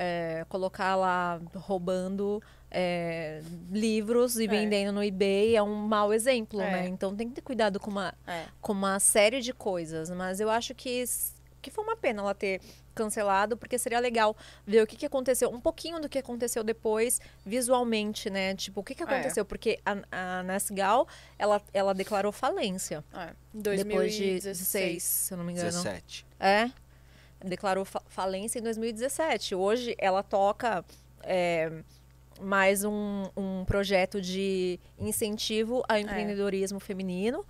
[SPEAKER 1] é, colocar lá roubando é, livros e
[SPEAKER 2] É.
[SPEAKER 1] vendendo no eBay é um mau exemplo,
[SPEAKER 2] É.
[SPEAKER 1] né? Então tem que ter cuidado com uma,
[SPEAKER 2] É.
[SPEAKER 1] com uma série de coisas. Mas eu acho que, que foi uma pena ela ter cancelado, porque seria legal ver o que, que aconteceu, um pouquinho do que aconteceu depois, visualmente, né? Tipo, o que, que
[SPEAKER 2] É.
[SPEAKER 1] aconteceu? Porque a, a Ness Gal, ela, ela declarou falência.
[SPEAKER 2] É.
[SPEAKER 1] Depois de
[SPEAKER 2] 2016.
[SPEAKER 1] 16, se eu não me engano.
[SPEAKER 3] 17.
[SPEAKER 1] É. Declarou fa- falência em 2017. Hoje ela toca é, mais um, um projeto de incentivo ao empreendedorismo feminino,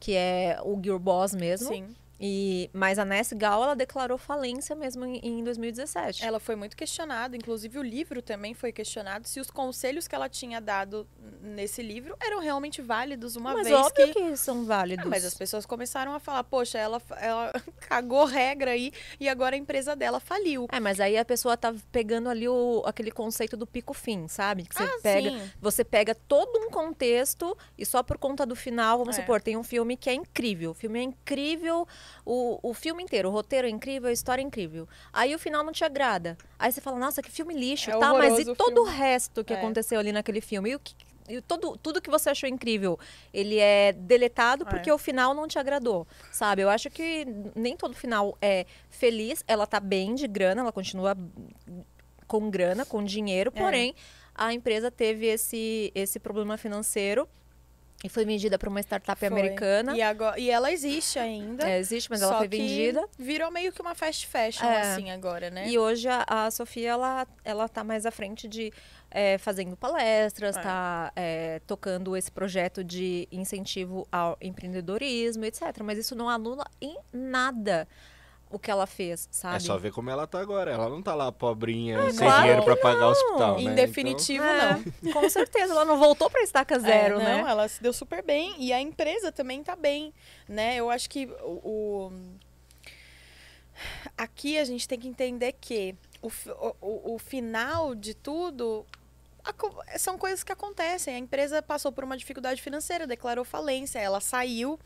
[SPEAKER 1] que é o Girl Boss mesmo.
[SPEAKER 2] Sim.
[SPEAKER 1] E, mas a Ness Gal, ela declarou falência mesmo em, em 2017.
[SPEAKER 2] Ela foi muito questionada, inclusive o livro também foi questionado se os conselhos que ela tinha dado nesse livro eram realmente válidos, uma
[SPEAKER 1] mas
[SPEAKER 2] vez
[SPEAKER 1] óbvio
[SPEAKER 2] que.
[SPEAKER 1] que... são válidos.
[SPEAKER 2] Ah, mas as pessoas começaram a falar, poxa, ela, ela (laughs) cagou regra aí e agora a empresa dela faliu.
[SPEAKER 1] É, mas aí a pessoa tá pegando ali o, aquele conceito do pico-fim, sabe? Que você
[SPEAKER 2] ah,
[SPEAKER 1] pega
[SPEAKER 2] sim.
[SPEAKER 1] Você pega todo um contexto e só por conta do final, vamos
[SPEAKER 2] É.
[SPEAKER 1] supor, tem um filme que é incrível. O filme é incrível, o, o filme inteiro, o roteiro é incrível, a história é incrível. Aí o final não te agrada. Aí você fala, nossa, que filme lixo,
[SPEAKER 2] É
[SPEAKER 1] tá? Mas e
[SPEAKER 2] o
[SPEAKER 1] todo o
[SPEAKER 2] filme.
[SPEAKER 1] resto que
[SPEAKER 2] É.
[SPEAKER 1] aconteceu ali naquele filme? E o que. E todo, tudo que você achou incrível, ele é deletado
[SPEAKER 2] É.
[SPEAKER 1] porque o final não te agradou, sabe? Eu acho que nem todo final é feliz. Ela tá bem de grana, ela continua com grana, com dinheiro,
[SPEAKER 2] É.
[SPEAKER 1] porém a empresa teve esse, esse problema financeiro e foi vendida para uma startup
[SPEAKER 2] Foi.
[SPEAKER 1] americana.
[SPEAKER 2] E, agora, e ela existe ainda.
[SPEAKER 1] É, existe, mas ela foi vendida.
[SPEAKER 2] Virou meio que uma fast fashion,
[SPEAKER 1] É.
[SPEAKER 2] assim, agora, né?
[SPEAKER 1] E hoje a, a Sofia, ela, ela tá mais à frente de é, fazendo palestras,
[SPEAKER 2] É.
[SPEAKER 1] tá é, tocando esse projeto de incentivo ao empreendedorismo, etc. Mas isso não anula em nada o que ela fez, sabe?
[SPEAKER 3] É só ver como ela tá agora. Ela não tá lá pobrinha, sem
[SPEAKER 1] claro
[SPEAKER 3] dinheiro pra
[SPEAKER 1] que
[SPEAKER 3] pagar o
[SPEAKER 1] não.
[SPEAKER 3] hospital,
[SPEAKER 2] Em
[SPEAKER 3] né?
[SPEAKER 2] definitivo,
[SPEAKER 1] É,
[SPEAKER 2] não.
[SPEAKER 1] Com certeza, ela não voltou pra estaca zero,
[SPEAKER 2] É,
[SPEAKER 1] né?
[SPEAKER 2] Não, ela se deu super bem e a empresa também tá bem, né? Eu acho que o, aqui a gente tem que entender que o, o, o- final de tudo são coisas que acontecem. A empresa passou por uma dificuldade financeira, declarou falência, ela saiu,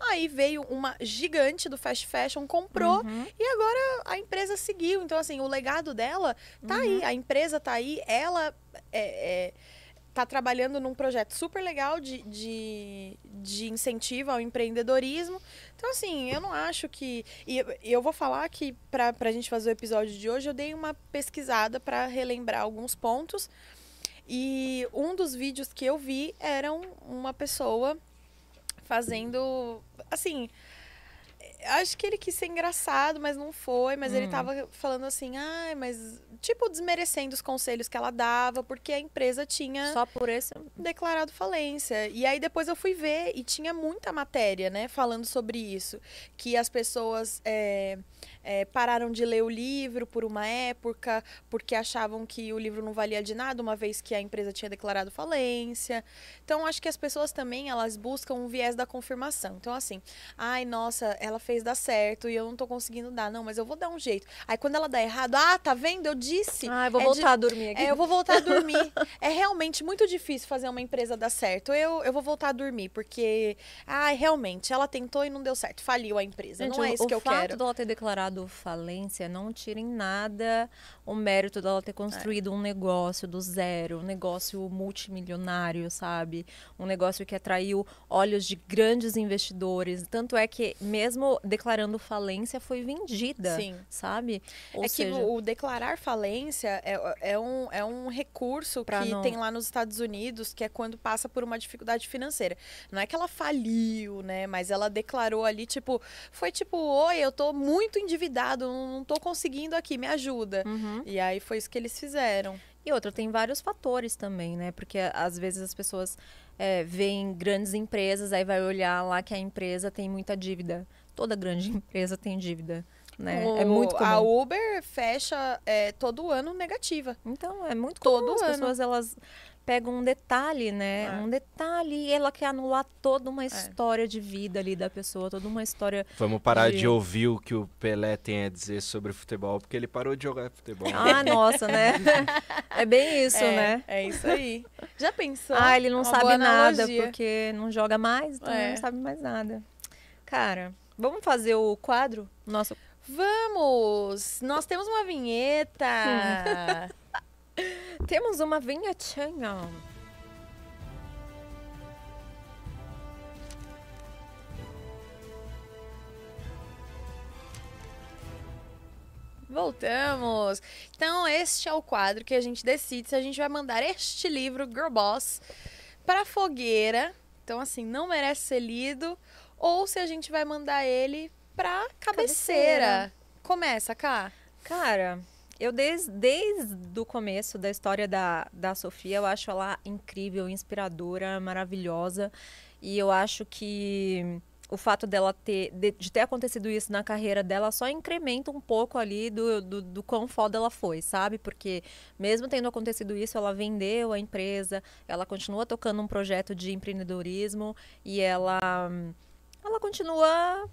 [SPEAKER 2] aí veio uma gigante do fast fashion, comprou
[SPEAKER 1] Uhum.
[SPEAKER 2] e agora a empresa seguiu. Então, assim, o legado dela tá aí,
[SPEAKER 1] Uhum.
[SPEAKER 2] a empresa tá aí, ela é, é, tá trabalhando num projeto super legal de, de, de incentivo ao empreendedorismo. Então, assim, eu não acho que. E eu- vou falar que, pra, pra gente fazer o episódio de hoje, eu dei uma pesquisada para relembrar alguns pontos. E um dos vídeos que eu vi era um- uma pessoa fazendo. Assim. Acho que ele quis ser engraçado, mas não foi. Mas ele
[SPEAKER 1] Hum.
[SPEAKER 2] tava falando assim, ai, mas. Tipo, desmerecendo os conselhos que ela dava, porque a empresa tinha
[SPEAKER 1] Só por esse.
[SPEAKER 2] declarado falência. E aí depois eu fui ver e tinha muita matéria, né, falando sobre isso. Que as pessoas é, é, pararam de ler o livro por uma época, porque achavam que o livro não valia de nada, uma vez que a empresa tinha declarado falência. Então, acho que as pessoas também, elas buscam um viés da confirmação. Então, assim, ai, nossa, ela fez dar certo e eu não tô conseguindo dar. Não, mas eu vou dar um jeito. Aí, quando ela dá errado, ah, tá vendo? Eu disse.
[SPEAKER 1] Ah, eu vou
[SPEAKER 2] É
[SPEAKER 1] voltar
[SPEAKER 2] de-
[SPEAKER 1] a dormir aqui.
[SPEAKER 2] É, eu vou voltar a dormir. é realmente muito difícil fazer uma empresa dar certo. Eu, eu vou voltar a dormir, porque, ah, realmente, ela tentou e não deu certo. Faliu a empresa.
[SPEAKER 1] Gente,
[SPEAKER 2] não é
[SPEAKER 1] o-
[SPEAKER 2] isso que
[SPEAKER 1] o
[SPEAKER 2] eu
[SPEAKER 1] fato
[SPEAKER 2] quero.
[SPEAKER 1] dela ter declarado falência não tira em nada o mérito dela ter construído um negócio do zero, um negócio multimilionário, sabe? Um negócio que atraiu olhos de grandes investidores. Tanto é que, mesmo declarando falência, foi vendida,
[SPEAKER 2] Sim.
[SPEAKER 1] sabe? Ou
[SPEAKER 2] é
[SPEAKER 1] seja,
[SPEAKER 2] que o, o declarar falência é, é, um, é um recurso
[SPEAKER 1] Pra
[SPEAKER 2] que
[SPEAKER 1] não-
[SPEAKER 2] tem lá nos Estados Unidos, que é quando passa por uma dificuldade financeira. Não é que ela faliu, né? Mas ela declarou ali, tipo, foi tipo, oi, eu tô muito endividado, não, não tô conseguindo aqui, me ajuda.
[SPEAKER 1] Uhum.
[SPEAKER 2] E aí foi isso que eles fizeram.
[SPEAKER 1] E outra, tem vários fatores também, né? Porque às vezes as pessoas é, veem grandes empresas, aí vai olhar lá que a empresa tem muita dívida. Toda grande (laughs) empresa tem dívida, né? é
[SPEAKER 2] O-
[SPEAKER 1] muito
[SPEAKER 2] A
[SPEAKER 1] comum.
[SPEAKER 2] Uber fecha é, todo ano negativa.
[SPEAKER 1] Então, é muito
[SPEAKER 2] Todo
[SPEAKER 1] comum. As
[SPEAKER 2] ano.
[SPEAKER 1] pessoas, elas pegam um detalhe, né?
[SPEAKER 2] É.
[SPEAKER 1] Um detalhe e ela quer anular toda uma história de vida ali da pessoa, toda uma história...
[SPEAKER 3] Vamos parar
[SPEAKER 1] de-
[SPEAKER 3] de ouvir o que o Pelé tem a dizer sobre futebol, porque ele parou de jogar futebol.
[SPEAKER 1] Ah, (laughs) nossa, né? É bem isso,
[SPEAKER 2] é,
[SPEAKER 1] né?
[SPEAKER 2] É isso aí. Já pensou?
[SPEAKER 1] Ah, ele não
[SPEAKER 2] Uma
[SPEAKER 1] sabe nada
[SPEAKER 2] analogia.
[SPEAKER 1] porque não joga mais, então
[SPEAKER 2] É.
[SPEAKER 1] não sabe mais nada. Cara, vamos fazer o quadro? Nosso
[SPEAKER 2] Vamos! Nós temos uma vinheta! (laughs) (laughs)
[SPEAKER 1] Temos uma vinhetinha.
[SPEAKER 2] Voltamos! Então, este é o quadro que a gente decide se a gente vai mandar este livro, Girl Boss, pra fogueira. Então, assim, não merece ser lido. Ou se a gente vai mandar ele pra cabeceira.
[SPEAKER 1] Cabeceira.
[SPEAKER 2] Começa, Cá.
[SPEAKER 1] Cara, eu desde, desde o começo da história da, da Sofia, eu acho ela incrível, inspiradora, maravilhosa. E eu acho que o fato dela ter, de, de ter acontecido isso na carreira dela só incrementa um pouco ali do, do, do quão foda ela foi, sabe? Porque mesmo tendo acontecido isso, ela vendeu a empresa, ela continua tocando um projeto de empreendedorismo e ela, ela continua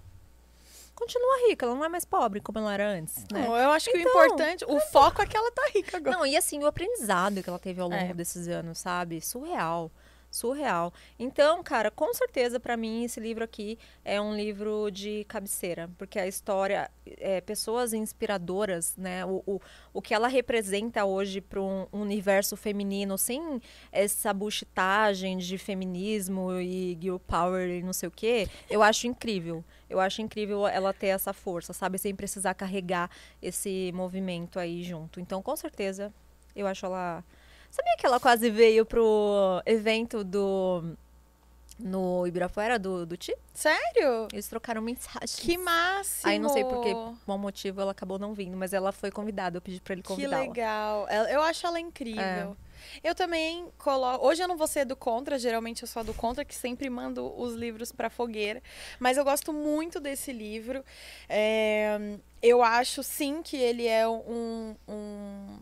[SPEAKER 1] continua rica, ela não é mais pobre como ela era antes, né?
[SPEAKER 2] Não, eu acho que
[SPEAKER 1] Então,
[SPEAKER 2] o importante, o foco é que ela tá rica agora.
[SPEAKER 1] Não, e assim, o aprendizado que ela teve ao longo
[SPEAKER 2] É.
[SPEAKER 1] desses anos, sabe? Surreal. Surreal. Então, cara, com certeza, pra mim, esse livro aqui é um livro de cabeceira. Porque a história, é, pessoas inspiradoras, né? O, o, o que ela representa hoje para um universo feminino, sem essa buchitagem de feminismo e girl power e não sei o quê, eu acho incrível. Eu acho incrível ela ter essa força, sabe? Sem precisar carregar esse movimento aí junto. Então, com certeza, eu acho ela. Sabia que ela quase veio pro evento do. No Ibirapuera do, do Ti?
[SPEAKER 2] Sério?
[SPEAKER 1] Eles trocaram mensagens.
[SPEAKER 2] Que máximo!
[SPEAKER 1] Aí não sei por que bom motivo ela acabou não vindo, mas ela foi convidada. Eu pedi pra ele
[SPEAKER 2] Que
[SPEAKER 1] convidá-la.
[SPEAKER 2] legal. Eu acho ela incrível.
[SPEAKER 1] É.
[SPEAKER 2] Eu também coloco. Hoje eu não vou ser do contra, geralmente eu sou do contra, que sempre mando os livros pra fogueira. Mas eu gosto muito desse livro. É, Eu acho sim que ele é um, um,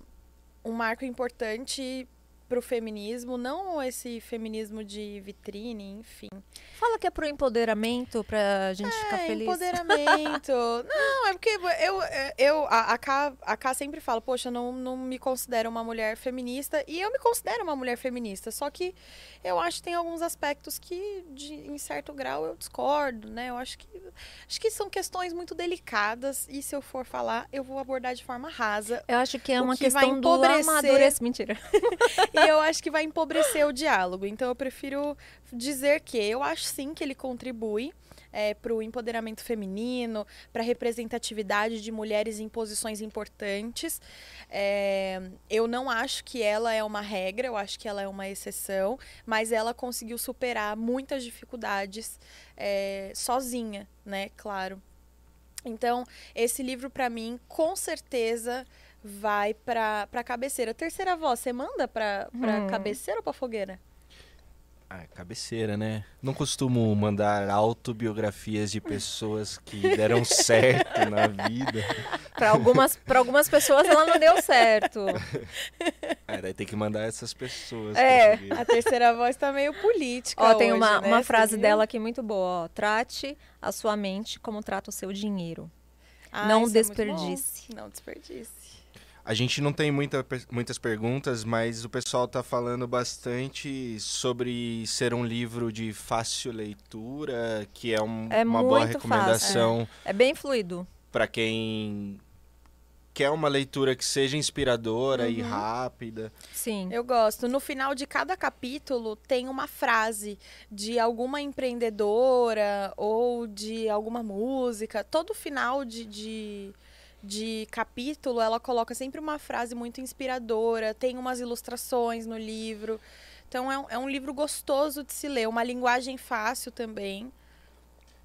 [SPEAKER 2] um marco importante pro feminismo, não esse feminismo de vitrine, enfim.
[SPEAKER 1] Fala que é pro empoderamento, pra gente ficar
[SPEAKER 2] É,
[SPEAKER 1] feliz.
[SPEAKER 2] empoderamento. (laughs) não, é porque eu, eu a, a, Ká, a sempre fala, poxa, eu não, não me considero uma mulher feminista. E eu me considero uma mulher feminista. Só que eu acho que tem alguns aspectos que, de, em certo grau, eu discordo, né? Eu acho que, acho que são questões muito delicadas. E se eu for falar, eu vou abordar de forma rasa.
[SPEAKER 1] Eu acho que é uma
[SPEAKER 2] que
[SPEAKER 1] questão do amadurecimento. Mentira. (laughs)
[SPEAKER 2] e eu acho que vai empobrecer o diálogo. Então eu prefiro dizer que eu acho sim que ele contribui para o empoderamento feminino, para a representatividade de mulheres em posições importantes. É, eu não acho que ela é uma regra, eu acho que ela é uma exceção, mas ela conseguiu superar muitas dificuldades é, sozinha, né? Claro. Então, esse livro, para mim, com certeza vai pra, pra cabeceira. Terceira voz, você manda pra, pra
[SPEAKER 1] Hum.
[SPEAKER 2] cabeceira ou pra fogueira?
[SPEAKER 3] Ah, cabeceira, né? Não costumo mandar autobiografias de (laughs) pessoas que deram certo na vida.
[SPEAKER 1] Pra algumas, pra algumas pessoas ela não deu certo.
[SPEAKER 3] Ah, (laughs) daí tem que mandar essas pessoas.
[SPEAKER 1] É.
[SPEAKER 2] A terceira voz tá meio política.
[SPEAKER 1] Ó, tem
[SPEAKER 2] hoje,
[SPEAKER 1] uma,
[SPEAKER 2] né?
[SPEAKER 1] uma frase
[SPEAKER 2] viu?
[SPEAKER 1] dela aqui muito boa, ó. Trate a sua mente como trata o seu dinheiro.
[SPEAKER 2] Ah,
[SPEAKER 1] não
[SPEAKER 2] é
[SPEAKER 1] desperdice.
[SPEAKER 2] bom. Não desperdice.
[SPEAKER 3] A gente não tem muita, muitas perguntas, mas o pessoal tá falando bastante sobre ser um livro de fácil leitura, que é, um-
[SPEAKER 1] É
[SPEAKER 3] uma boa
[SPEAKER 1] muito
[SPEAKER 3] recomendação
[SPEAKER 1] É bem fluido.
[SPEAKER 3] para quem quer uma leitura que seja inspiradora e
[SPEAKER 2] Uhum.
[SPEAKER 3] rápida.
[SPEAKER 1] Sim.
[SPEAKER 2] Eu gosto. No final de cada capítulo tem uma frase de alguma empreendedora ou de alguma música. Todo final de, de, de capítulo ela coloca sempre uma frase muito inspiradora. Tem umas ilustrações no livro. Então é um, é um livro gostoso de se ler, uma linguagem fácil também.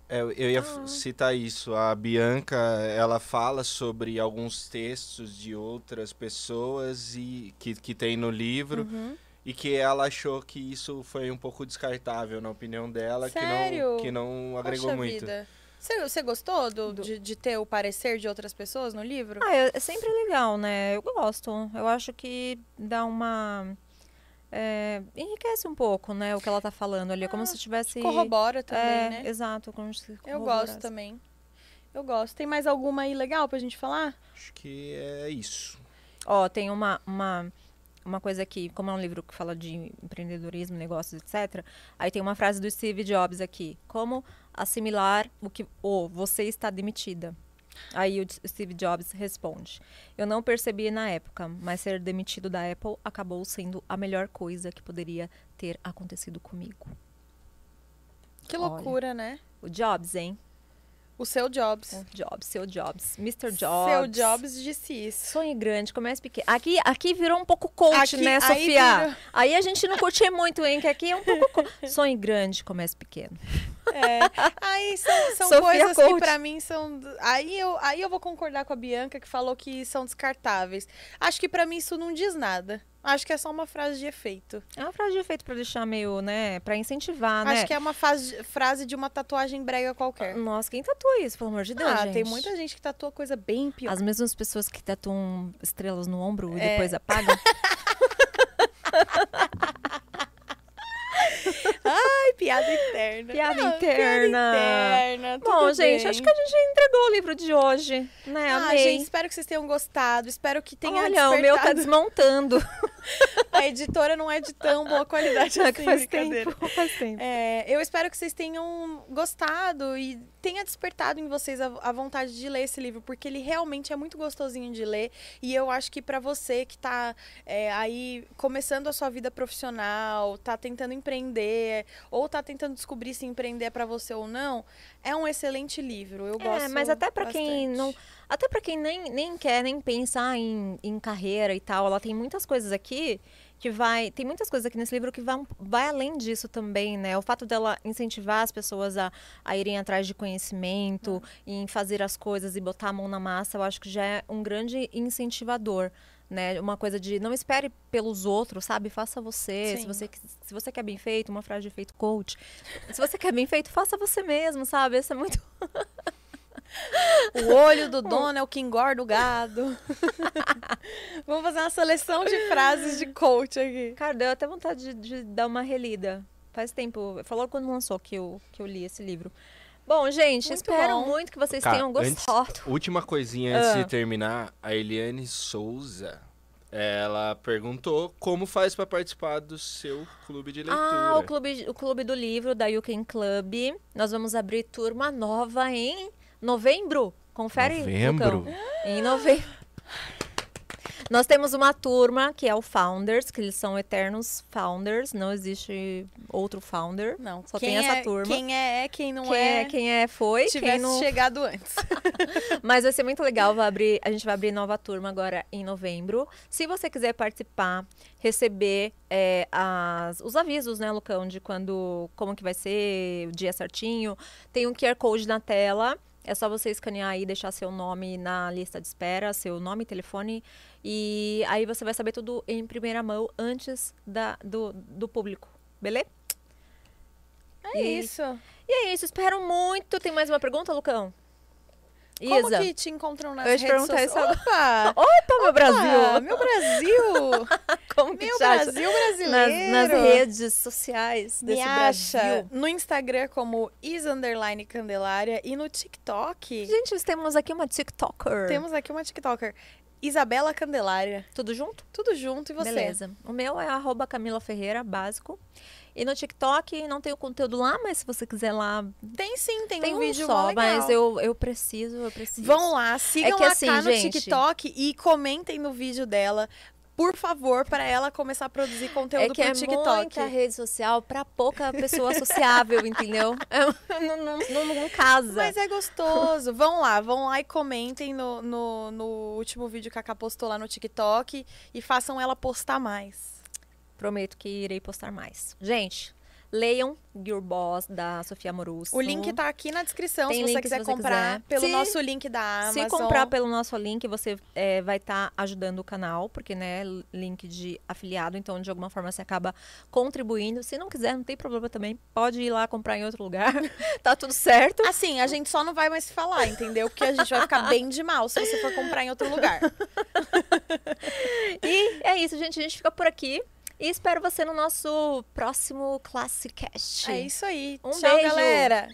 [SPEAKER 3] É, eu ia
[SPEAKER 2] Ah.
[SPEAKER 3] citar isso. A Bianca, ela fala sobre alguns textos de outras pessoas e que, que tem no livro
[SPEAKER 2] Uhum.
[SPEAKER 3] e que ela achou que isso foi um pouco descartável na opinião dela, que
[SPEAKER 2] Sério?
[SPEAKER 3] não que não agregou
[SPEAKER 2] Poxa
[SPEAKER 3] muito.
[SPEAKER 2] vida. Você, gostou do,
[SPEAKER 1] Do-
[SPEAKER 2] De, de ter o parecer de outras pessoas no livro?
[SPEAKER 1] Ah, é, é sempre legal, né? Eu gosto. Eu acho que dá uma. é, enriquece um pouco, né? O que ela tá falando ali. É como
[SPEAKER 2] Ah,
[SPEAKER 1] se tivesse.
[SPEAKER 2] Corrobora também,
[SPEAKER 1] é,
[SPEAKER 2] né?
[SPEAKER 1] Exato. Como se
[SPEAKER 2] Eu gosto também. Eu gosto. Tem mais alguma aí legal pra gente falar?
[SPEAKER 3] Acho que é isso.
[SPEAKER 1] Ó, tem uma, uma, uma coisa aqui, como é um livro que fala de empreendedorismo, negócios, etc. Aí tem uma frase do Steve Jobs aqui. Como assimilar o que. Ou você está demitida. Aí o Steve Jobs responde: Eu não percebi na época, mas ser demitido da Apple acabou sendo a melhor coisa que poderia ter acontecido comigo.
[SPEAKER 2] Que
[SPEAKER 1] Olha.
[SPEAKER 2] loucura, né?
[SPEAKER 1] O Jobs, hein?
[SPEAKER 2] O seu Jobs.
[SPEAKER 1] O Jobs, seu Jobs. Mr. Jobs.
[SPEAKER 2] Seu Jobs disse isso.
[SPEAKER 1] Sonhe grande, comece pequeno. Aqui, aqui virou um pouco coach,
[SPEAKER 2] Aqui-
[SPEAKER 1] né,
[SPEAKER 2] aí
[SPEAKER 1] Sofia?
[SPEAKER 2] virou-
[SPEAKER 1] Aí a gente não curte muito, hein? Que aqui é um pouco. co- (laughs) Sonhe grande, comece pequeno.
[SPEAKER 2] É. Aí são, são coisas que
[SPEAKER 1] Coach.
[SPEAKER 2] pra mim são. Aí eu, aí eu vou concordar com a Bianca que falou que são descartáveis. Acho que pra mim isso não diz nada. Acho que é só uma frase de efeito.
[SPEAKER 1] É uma frase de efeito pra deixar meio, né? Pra incentivar, né?
[SPEAKER 2] Acho que é uma fase- frase de uma tatuagem brega qualquer.
[SPEAKER 1] Nossa, quem tatua isso, pelo amor de Deus,
[SPEAKER 2] ah,
[SPEAKER 1] gente?
[SPEAKER 2] tem muita gente que tatua coisa bem pior.
[SPEAKER 1] As mesmas pessoas que tatuam estrelas no ombro e
[SPEAKER 2] É.
[SPEAKER 1] depois (laughs) apagam.
[SPEAKER 2] Ai, piada interna.
[SPEAKER 1] Piada
[SPEAKER 2] Não,
[SPEAKER 1] interna.
[SPEAKER 2] Piada interna.
[SPEAKER 1] Bom, gente,
[SPEAKER 2] bem.
[SPEAKER 1] acho que a gente entregou o livro de hoje, né?
[SPEAKER 2] Ah,
[SPEAKER 1] Amei.
[SPEAKER 2] gente, espero que vocês tenham gostado. Espero que tenha
[SPEAKER 1] Olha, o meu tá
[SPEAKER 2] despertado.
[SPEAKER 1] desmontando. (laughs) (laughs)
[SPEAKER 2] A editora não é de tão boa qualidade (laughs)
[SPEAKER 1] É
[SPEAKER 2] assim,
[SPEAKER 1] faz tempo, faz tempo.
[SPEAKER 2] É, eu espero que vocês tenham gostado e tenha despertado em vocês a, a vontade de ler esse livro, porque ele realmente é muito gostosinho de ler. E eu acho que para você que tá é, aí começando a sua vida profissional, tá tentando empreender, ou tá tentando descobrir se empreender é para você ou não, é um excelente livro. Eu gosto.
[SPEAKER 1] É, mas até pra quem não. Até pra quem nem, nem quer nem pensar em, em carreira e tal, ela tem muitas coisas aqui que vai. Tem muitas coisas aqui nesse livro que vai, vai além disso também, né? O fato dela incentivar as pessoas a, a irem atrás de conhecimento, em fazer as coisas e botar a mão na massa, eu acho que já é um grande incentivador. Né? Uma coisa de não espere pelos outros, sabe? Faça você. Se você, se você quer bem feito, uma frase de efeito coach. Se você quer bem feito, faça você mesmo, sabe? Isso é muito. (laughs)
[SPEAKER 2] O olho do (laughs) dono é o que engorda o gado. (laughs) Vamos fazer uma seleção de frases de coach aqui.
[SPEAKER 1] Cara, deu até vontade de, de dar uma relida. Faz tempo. Falou quando lançou que eu, que eu li esse livro. Bom, gente,
[SPEAKER 2] Muito
[SPEAKER 1] espero
[SPEAKER 2] bom.
[SPEAKER 1] muito que vocês
[SPEAKER 3] Cara,
[SPEAKER 1] tenham
[SPEAKER 3] antes-
[SPEAKER 1] gostado.
[SPEAKER 3] Última coisinha antes
[SPEAKER 1] Ah.
[SPEAKER 3] de terminar, a Eliane Souza, ela perguntou como faz pra participar do seu clube de leitura.
[SPEAKER 1] Ah, o clube, o clube do livro da You Can Club. Nós vamos abrir turma nova em novembro. Confere,
[SPEAKER 3] Novembro?
[SPEAKER 1] Lucão. Em novembro. Nós temos uma turma que é o Founders, que eles são eternos Founders. Não existe outro Founder.
[SPEAKER 2] Não,
[SPEAKER 1] Só
[SPEAKER 2] quem
[SPEAKER 1] tem essa
[SPEAKER 2] é,
[SPEAKER 1] turma.
[SPEAKER 2] Quem é, é, quem não
[SPEAKER 1] Quem
[SPEAKER 2] é,
[SPEAKER 1] é, quem é foi, quem
[SPEAKER 2] tivesse
[SPEAKER 1] não...
[SPEAKER 2] chegado antes. (laughs)
[SPEAKER 1] Mas vai ser muito legal, vai abrir, a gente vai abrir nova turma agora em novembro. Se você quiser participar, receber é, as- os avisos, né, Lucão, de quando, como que vai ser, o dia certinho, tem um QR Code na tela. É só você escanear e deixar seu nome na lista de espera, seu nome e telefone. E aí você vai saber tudo em primeira mão antes da, do, do público. Beleza?
[SPEAKER 2] É
[SPEAKER 1] E-
[SPEAKER 2] isso.
[SPEAKER 1] E é isso, espero muito. Tem mais uma pergunta, Lucão?
[SPEAKER 2] Como
[SPEAKER 1] Isa.
[SPEAKER 2] que te encontram nas
[SPEAKER 1] Eu ia te
[SPEAKER 2] redes
[SPEAKER 1] perguntar
[SPEAKER 2] sociais?
[SPEAKER 1] isso
[SPEAKER 2] Opa!
[SPEAKER 1] Opa, meu
[SPEAKER 2] Ah,
[SPEAKER 1] Brasil!
[SPEAKER 2] meu Brasil! (laughs)
[SPEAKER 1] Como que
[SPEAKER 2] meu? Brasil
[SPEAKER 1] nas,
[SPEAKER 2] brasileiro!
[SPEAKER 1] nas redes sociais
[SPEAKER 2] Me
[SPEAKER 1] desse
[SPEAKER 2] acha
[SPEAKER 1] Brasil.
[SPEAKER 2] no Instagram como is underline Candelária e no TikTok
[SPEAKER 1] Gente, nós temos aqui uma TikToker.
[SPEAKER 2] temos aqui uma TikToker, Isabela Candelária.
[SPEAKER 1] Tudo junto?
[SPEAKER 2] Tudo junto e você?
[SPEAKER 1] Beleza. O meu é arroba Camila Ferreira, básico. E no TikTok não tem o conteúdo lá, mas se você quiser lá,
[SPEAKER 2] Tem sim, tem,
[SPEAKER 1] tem
[SPEAKER 2] um
[SPEAKER 1] um
[SPEAKER 2] vídeo
[SPEAKER 1] só, mas eu, eu preciso, eu preciso.
[SPEAKER 2] Vão lá, sigam
[SPEAKER 1] que
[SPEAKER 2] a
[SPEAKER 1] assim,
[SPEAKER 2] Cá no
[SPEAKER 1] gente-
[SPEAKER 2] TikTok e comentem no vídeo dela, por favor, para ela começar a produzir conteúdo
[SPEAKER 1] É que
[SPEAKER 2] pro
[SPEAKER 1] é
[SPEAKER 2] TikTok.
[SPEAKER 1] muita rede social pra pouca pessoa sociável, entendeu? É, (laughs) não, não, não, não casa.
[SPEAKER 2] Mas é gostoso. vão lá, vão lá e comentem no, no, no último vídeo que a Cá postou lá no TikTok e façam ela postar mais.
[SPEAKER 1] Prometo que irei postar mais. Gente, leiam Girl Boss da Sofia Morusso.
[SPEAKER 2] O link tá aqui na descrição
[SPEAKER 1] Tem
[SPEAKER 2] se você
[SPEAKER 1] link se
[SPEAKER 2] quiser
[SPEAKER 1] você
[SPEAKER 2] comprar
[SPEAKER 1] quiser.
[SPEAKER 2] pelo
[SPEAKER 1] Se-
[SPEAKER 2] nosso link da Amazon.
[SPEAKER 1] Se comprar pelo nosso link, você é, vai estar ajudando o canal, porque, né, link de afiliado, então de alguma forma você acaba contribuindo. Se não quiser, não tem problema também. Pode ir lá comprar em outro lugar. (laughs) tá tudo certo.
[SPEAKER 2] Assim, a gente só não vai mais falar, entendeu? Porque a gente vai ficar bem de mal se você for comprar em outro lugar. (laughs)
[SPEAKER 1] E é isso, gente. A gente fica por aqui. E espero você no nosso próximo Classicast.
[SPEAKER 2] É isso aí.
[SPEAKER 1] Um
[SPEAKER 2] Tchau,
[SPEAKER 1] beijo.
[SPEAKER 2] galera.